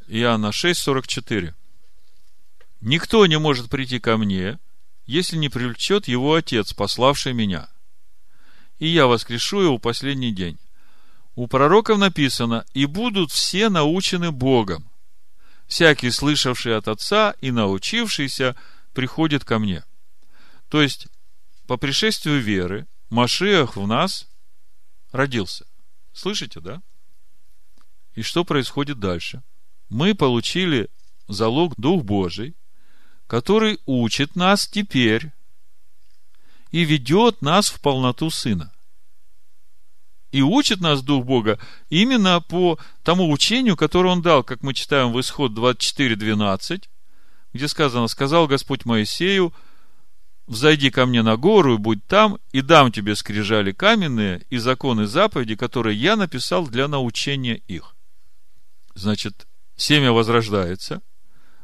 Иоанна 6, 44. Никто не может прийти ко мне, если не привлечет его Отец, пославший меня. И я воскрешу его в последний день. У пророков написано, и будут все научены Богом. Всякий, слышавший от Отца и научившийся, приходит ко мне. То есть, по пришествию веры, Машиах в нас родился. Слышите, да? И что происходит дальше? Мы получили залог Дух Божий, который учит нас теперь и ведет нас в полноту Сына. И учит нас Дух Бога именно по тому учению, которое Он дал, как мы читаем в Исход 24.12, где сказано, сказал Господь Моисею, взойди ко мне на гору и будь там, и дам тебе скрижали каменные и законы заповеди, которые я написал для научения их. Значит, семя возрождается,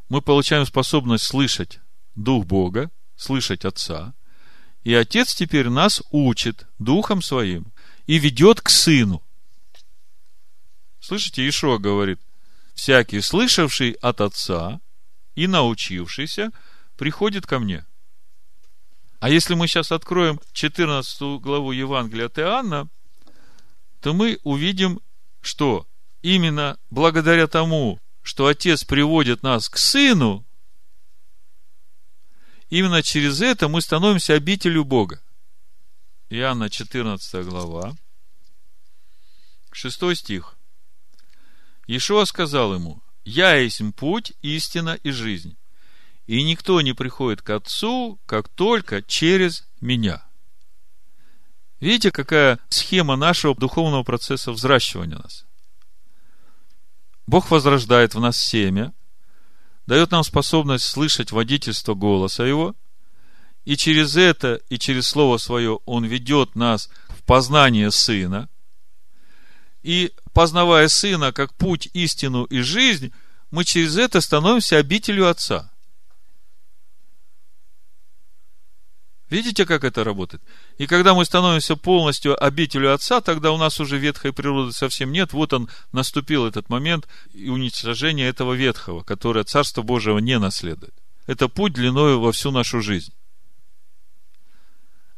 мы получаем способность слышать Дух Бога, слышать Отца, и Отец теперь нас учит Духом Своим и ведет к Сыну. Слышите, Ишуа говорит, всякий слышавший от Отца и научившийся приходит ко мне. А если мы сейчас откроем 14 главу Евангелия от Иоанна, то мы увидим, что именно благодаря тому, что Отец приводит нас к Сыну, именно через это мы становимся обителю Бога. Иоанна 14 глава, 6 стих. Ишуа сказал ему, «Я есть путь, истина и жизнь, и никто не приходит к Отцу, как только через меня». Видите, какая схема нашего духовного процесса взращивания нас? Бог возрождает в нас семя, дает нам способность слышать водительство голоса Его, и через это, и через Слово Свое Он ведет нас в познание Сына, и познавая Сына как путь, истину и жизнь, мы через это становимся обителю Отца – Видите, как это работает? И когда мы становимся полностью обителю Отца, тогда у нас уже ветхой природы совсем нет. Вот он наступил этот момент и уничтожение этого ветхого, которое Царство Божьего не наследует. Это путь длиною во всю нашу жизнь.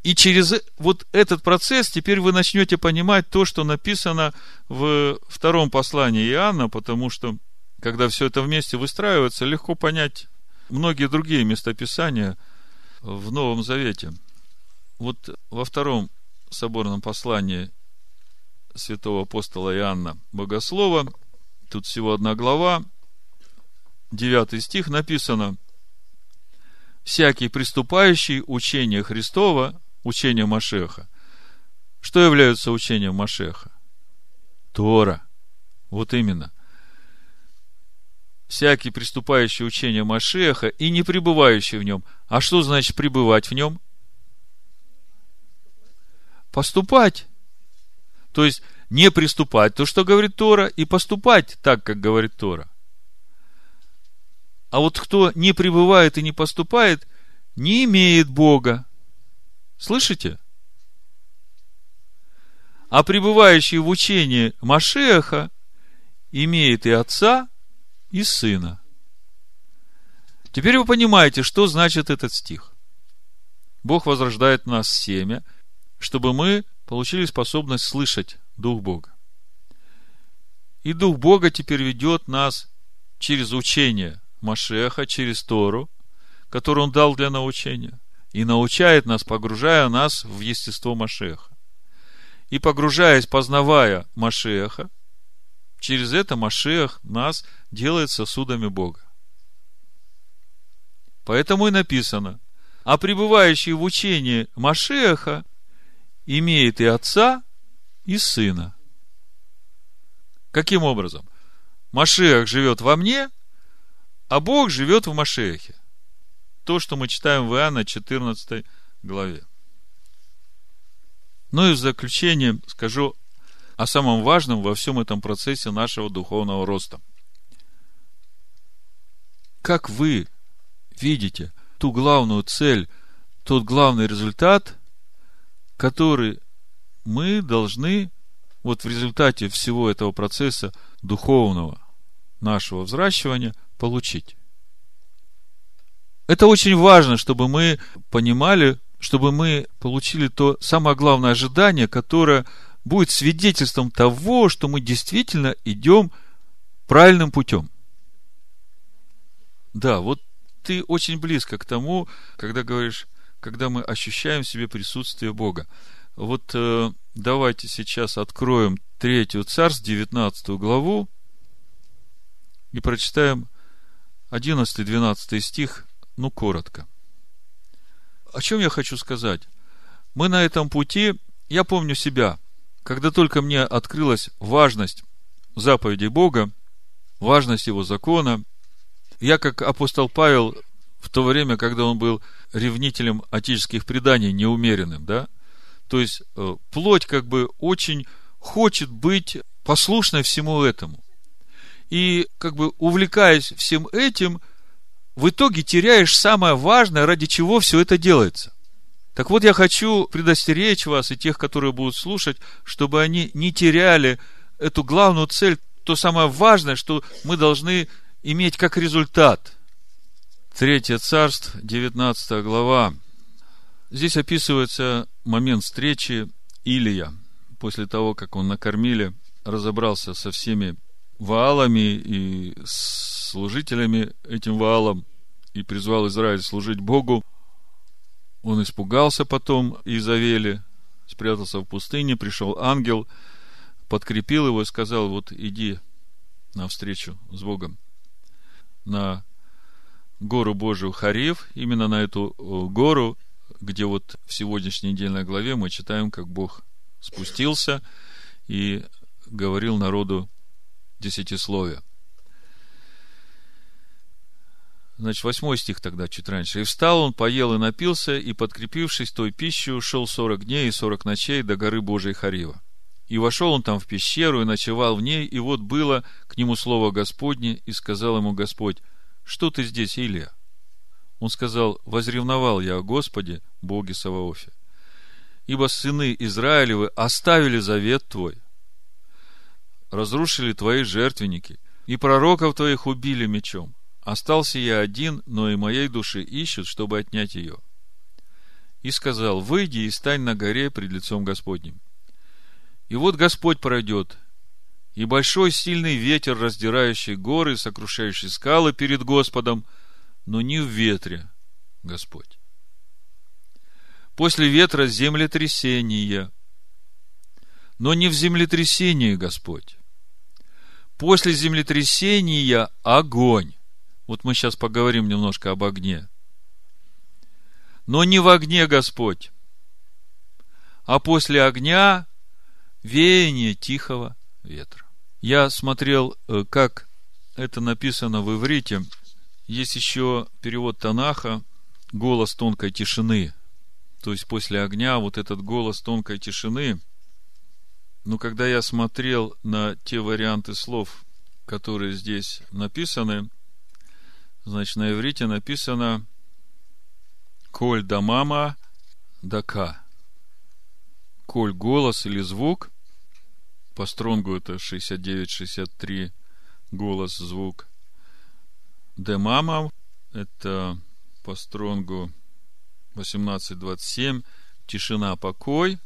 И через вот этот процесс теперь вы начнете понимать то, что написано в втором послании Иоанна, потому что, когда все это вместе выстраивается, легко понять многие другие местописания – в Новом Завете. Вот во втором соборном послании святого апостола Иоанна Богослова, тут всего одна глава, девятый стих написано, всякий приступающий учение Христова, учение Машеха. Что является учением Машеха? Тора. Вот именно. Всякий приступающий учение Машеха и не пребывающий в нем. А что значит пребывать в нем? Поступать. То есть, не приступать то, что говорит Тора, и поступать так, как говорит Тора. А вот кто не пребывает и не поступает, не имеет Бога. Слышите? А пребывающий в учении Машеха имеет и отца, и сына. Теперь вы понимаете, что значит этот стих. Бог возрождает нас семя, чтобы мы получили способность слышать Дух Бога. И Дух Бога теперь ведет нас через учение Машеха, через Тору, которую Он дал для научения, и научает нас, погружая нас в естество Машеха. И погружаясь, познавая Машеха, через это Машех нас делает сосудами Бога. Поэтому и написано, а пребывающий в учении Машеха имеет и отца, и сына. Каким образом? Машех живет во мне, а Бог живет в Машехе. То, что мы читаем в Иоанна 14 главе. Ну и в заключение скажу о самом важном во всем этом процессе нашего духовного роста. Как вы видите ту главную цель, тот главный результат, который мы должны вот в результате всего этого процесса духовного нашего взращивания получить. Это очень важно, чтобы мы понимали, чтобы мы получили то самое главное ожидание, которое будет свидетельством того, что мы действительно идем правильным путем. Да, вот ты очень близко к тому, когда говоришь, когда мы ощущаем в себе присутствие Бога. Вот э, давайте сейчас откроем третью царств, 19 главу, и прочитаем 11-12 стих, ну, коротко. О чем я хочу сказать? Мы на этом пути, я помню себя, когда только мне открылась важность заповедей Бога, важность Его закона, я, как апостол Павел, в то время, когда он был ревнителем отеческих преданий, неумеренным, да, то есть, э, плоть как бы очень хочет быть послушной всему этому. И как бы увлекаясь всем этим, в итоге теряешь самое важное, ради чего все это делается. Так вот, я хочу предостеречь вас и тех, которые будут слушать, чтобы они не теряли эту главную цель, то самое важное, что мы должны иметь как результат. Третье царство, 19 глава. Здесь описывается момент встречи Илия. После того, как он накормили, разобрался со всеми ваалами и служителями этим ваалам и призвал Израиль служить Богу. Он испугался потом Изавели, спрятался в пустыне, пришел ангел, подкрепил его и сказал, вот иди навстречу с Богом на гору Божию Харев, именно на эту гору где вот в сегодняшней недельной главе мы читаем, как Бог спустился и говорил народу десятисловие. Значит, восьмой стих тогда чуть раньше. «И встал он, поел и напился, и, подкрепившись той пищей, ушел сорок дней и сорок ночей до горы Божией Харива. И вошел он там в пещеру, и ночевал в ней, и вот было к нему слово Господне, и сказал ему Господь, что ты здесь, Илия? Он сказал, возревновал я о Господе, Боге Саваофе. Ибо сыны Израилевы оставили завет твой, разрушили твои жертвенники, и пророков твоих убили мечом. Остался я один, но и моей души ищут, чтобы отнять ее. И сказал, выйди и стань на горе пред лицом Господним. И вот Господь пройдет, и большой сильный ветер, раздирающий горы, сокрушающий скалы перед Господом – но не в ветре, Господь. После ветра землетрясение, но не в землетрясении, Господь. После землетрясения огонь. Вот мы сейчас поговорим немножко об огне. но не в огне Господь, а после огня веяние тихого ветра. Я смотрел, э, как это написано в иврите. Есть еще перевод Танаха «Голос тонкой тишины». То есть после огня вот этот голос тонкой тишины. Но когда я смотрел на те варианты слов, которые здесь написаны, значит, на иврите написано «Коль да мама дака». Коль голос или звук, по стронгу это 69-63 голос, звук. Де мама, это по стронгу 18.27, тишина, покой.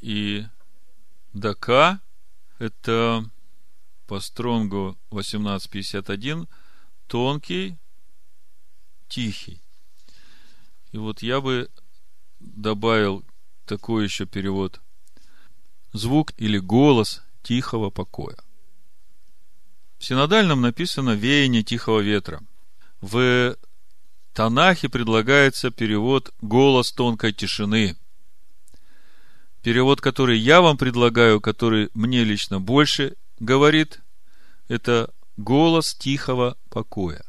И дака, это по стронгу 18.51, тонкий, тихий. И вот я бы добавил такой еще перевод. Звук или голос тихого покоя. В синодальном написано «веяние тихого ветра». В Танахе предлагается перевод «голос тонкой тишины». Перевод, который я вам предлагаю, который мне лично больше говорит, это голос тихого покоя.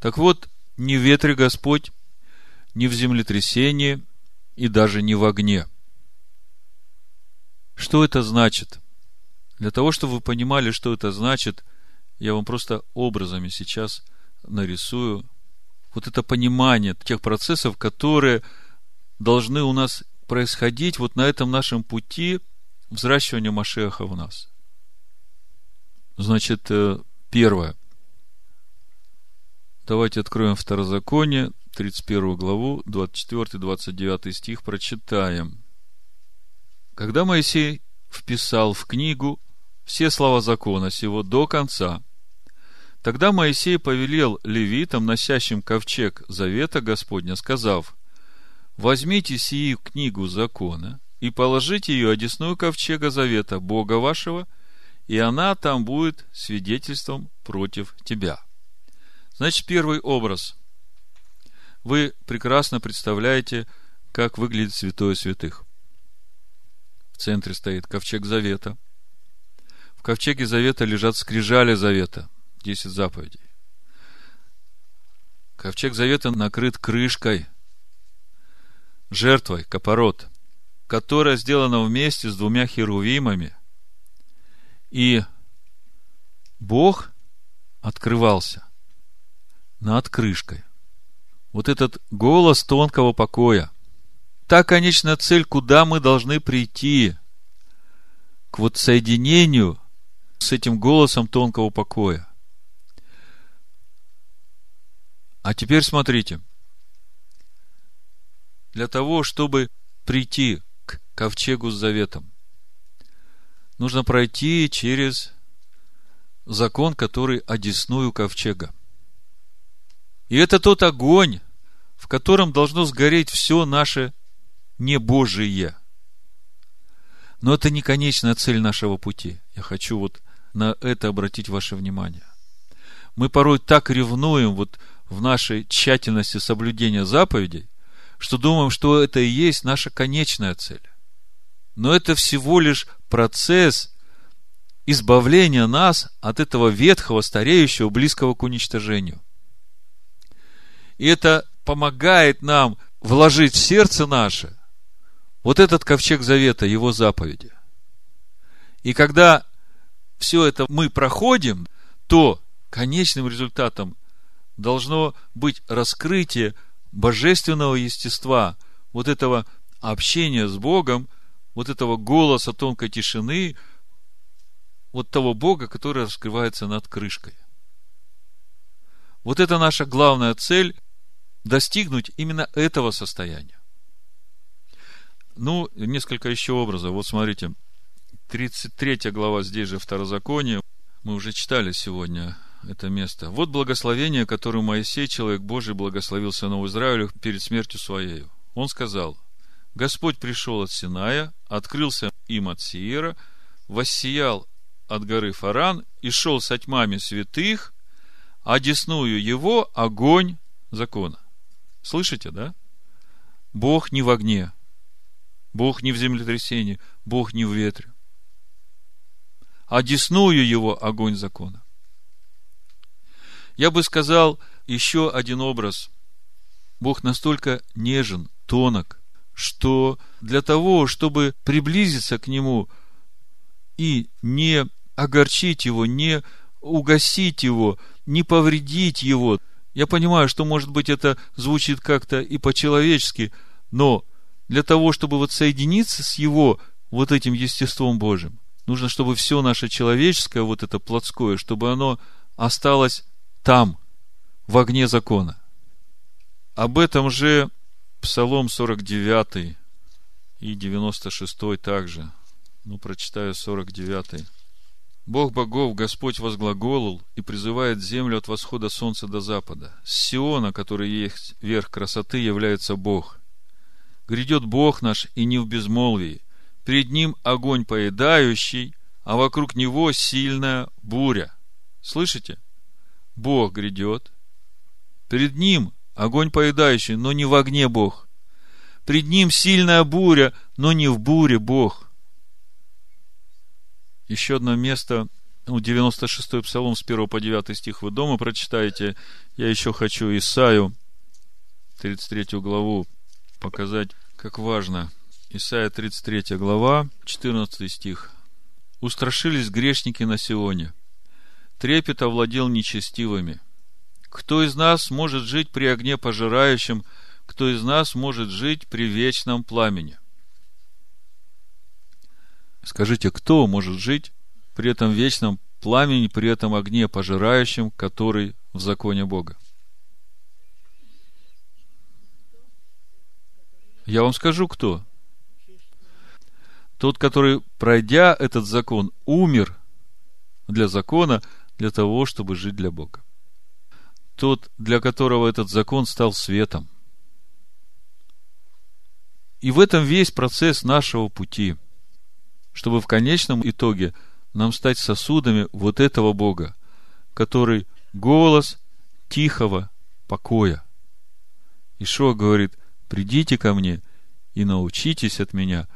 Так вот, не в ветре Господь, не в землетрясении и даже не в огне. Что это значит? Для того, чтобы вы понимали, что это значит, я вам просто образами сейчас нарисую вот это понимание тех процессов, которые должны у нас происходить вот на этом нашем пути взращивания Машеха в нас. Значит, э, первое. Давайте откроем Второзаконие, 31 главу, 24-29 стих прочитаем. Когда Моисей вписал в книгу все слова закона сего до конца, тогда Моисей повелел левитам, носящим ковчег завета Господня, сказав, «Возьмите сию книгу закона и положите ее одесную ковчега завета Бога вашего, и она там будет свидетельством против тебя». Значит, первый образ. Вы прекрасно представляете, как выглядит святое святых. В центре стоит ковчег завета. В ковчеге завета лежат скрижали завета, десять заповедей. Ковчег завета накрыт крышкой, жертвой, капорот, которая сделана вместе с двумя херувимами. И Бог открывался над крышкой. Вот этот голос тонкого покоя. Та конечная цель, куда мы должны прийти. К вот соединению с этим голосом тонкого покоя. А теперь смотрите. Для того, чтобы прийти к ковчегу с заветом, нужно пройти через закон, который одесную ковчега. И это тот огонь, в котором должно сгореть все наше небожие. Но это не конечная цель нашего пути. Я хочу вот на это обратить ваше внимание. Мы порой так ревнуем вот в нашей тщательности соблюдения заповедей, что думаем, что это и есть наша конечная цель. Но это всего лишь процесс избавления нас от этого ветхого, стареющего, близкого к уничтожению – и это помогает нам вложить в сердце наше вот этот ковчег завета, его заповеди. И когда все это мы проходим, то конечным результатом должно быть раскрытие божественного естества, вот этого общения с Богом, вот этого голоса тонкой тишины, вот того Бога, который раскрывается над крышкой. Вот это наша главная цель достигнуть именно этого состояния. Ну, несколько еще образов. Вот смотрите, 33 глава здесь же Второзаконие. Мы уже читали сегодня это место. Вот благословение, которое Моисей, человек Божий, благословил сынов Израиля перед смертью своей. Он сказал, Господь пришел от Синая, открылся им от Сиера, воссиял от горы Фаран и шел со тьмами святых, а десную его огонь закона. Слышите, да? Бог не в огне, Бог не в землетрясении, Бог не в ветре. А десную его огонь закона. Я бы сказал еще один образ. Бог настолько нежен, тонок, что для того, чтобы приблизиться к Нему и не огорчить Его, не угасить Его, не повредить Его, я понимаю, что, может быть, это звучит как-то и по-человечески, но для того, чтобы вот соединиться с Его вот этим естеством Божьим, нужно, чтобы все наше человеческое, вот это плотское, чтобы оно осталось там, в огне закона. Об этом же Псалом 49 и 96 также. Ну, прочитаю 49. Бог богов, Господь возглаголул и призывает землю от восхода солнца до запада. С Сиона, который есть верх красоты, является Бог. Грядет Бог наш и не в безмолвии. Перед Ним огонь поедающий, а вокруг Него сильная буря. Слышите? Бог грядет. Перед Ним огонь поедающий, но не в огне Бог. Пред Ним сильная буря, но не в буре Бог. Еще одно место, ну, 96-й псалом с 1 по 9 стих вы дома прочитаете. Я еще хочу Исаю, 33 главу, показать, как важно. Исайя 33 глава, 14 стих. «Устрашились грешники на Сионе, трепет овладел нечестивыми. Кто из нас может жить при огне пожирающем, кто из нас может жить при вечном пламени?» Скажите, кто может жить при этом вечном пламени, при этом огне пожирающем, который в законе Бога? Я вам скажу, кто. Тот, который, пройдя этот закон, умер для закона, для того, чтобы жить для Бога. Тот, для которого этот закон стал светом. И в этом весь процесс нашего пути – чтобы в конечном итоге нам стать сосудами вот этого Бога, который голос тихого покоя. Ишо говорит, придите ко мне и научитесь от меня.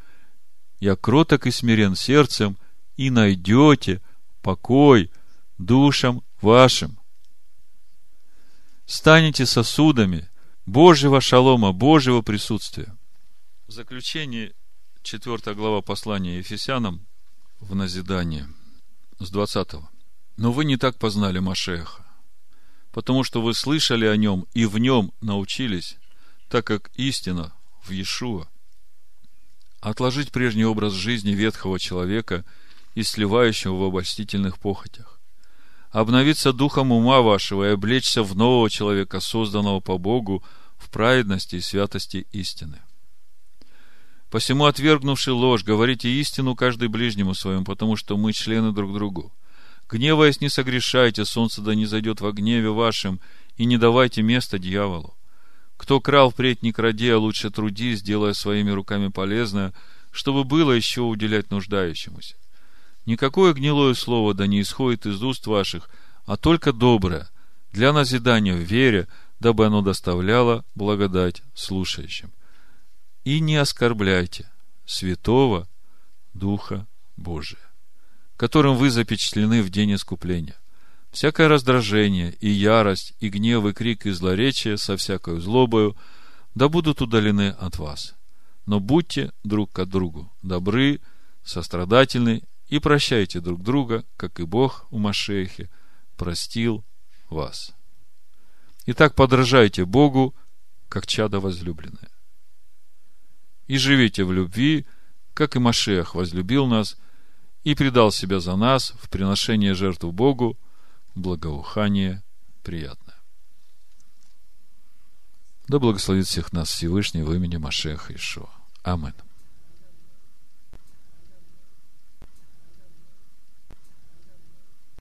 Я кроток и смирен сердцем, и найдете покой душам вашим. Станете сосудами Божьего шалома, Божьего присутствия. В заключение 4 глава послания Ефесянам в назидание с 20. Но вы не так познали Машеха, потому что вы слышали о нем и в нем научились, так как истина в Иешуа. Отложить прежний образ жизни ветхого человека и сливающего в обольстительных похотях. Обновиться духом ума вашего и облечься в нового человека, созданного по Богу в праведности и святости истины – Посему, отвергнувши ложь, говорите истину каждый ближнему своему, потому что мы члены друг другу. Гневаясь, не согрешайте, солнце да не зайдет во гневе вашем, и не давайте места дьяволу. Кто крал, впредь не кради, а лучше труди, делая своими руками полезное, чтобы было еще уделять нуждающемуся. Никакое гнилое слово да не исходит из уст ваших, а только доброе, для назидания в вере, дабы оно доставляло благодать слушающим и не оскорбляйте святого Духа Божия, которым вы запечатлены в день искупления. Всякое раздражение и ярость, и гнев, и крик, и злоречие со всякой злобою да будут удалены от вас. Но будьте друг к другу добры, сострадательны и прощайте друг друга, как и Бог у Машехе простил вас. Итак, подражайте Богу, как чадо возлюбленное и живите в любви, как и Машех возлюбил нас и предал себя за нас в приношение жертву Богу, благоухание приятное. Да благословит всех нас Всевышний в имени Машеха Ишуа. Аминь.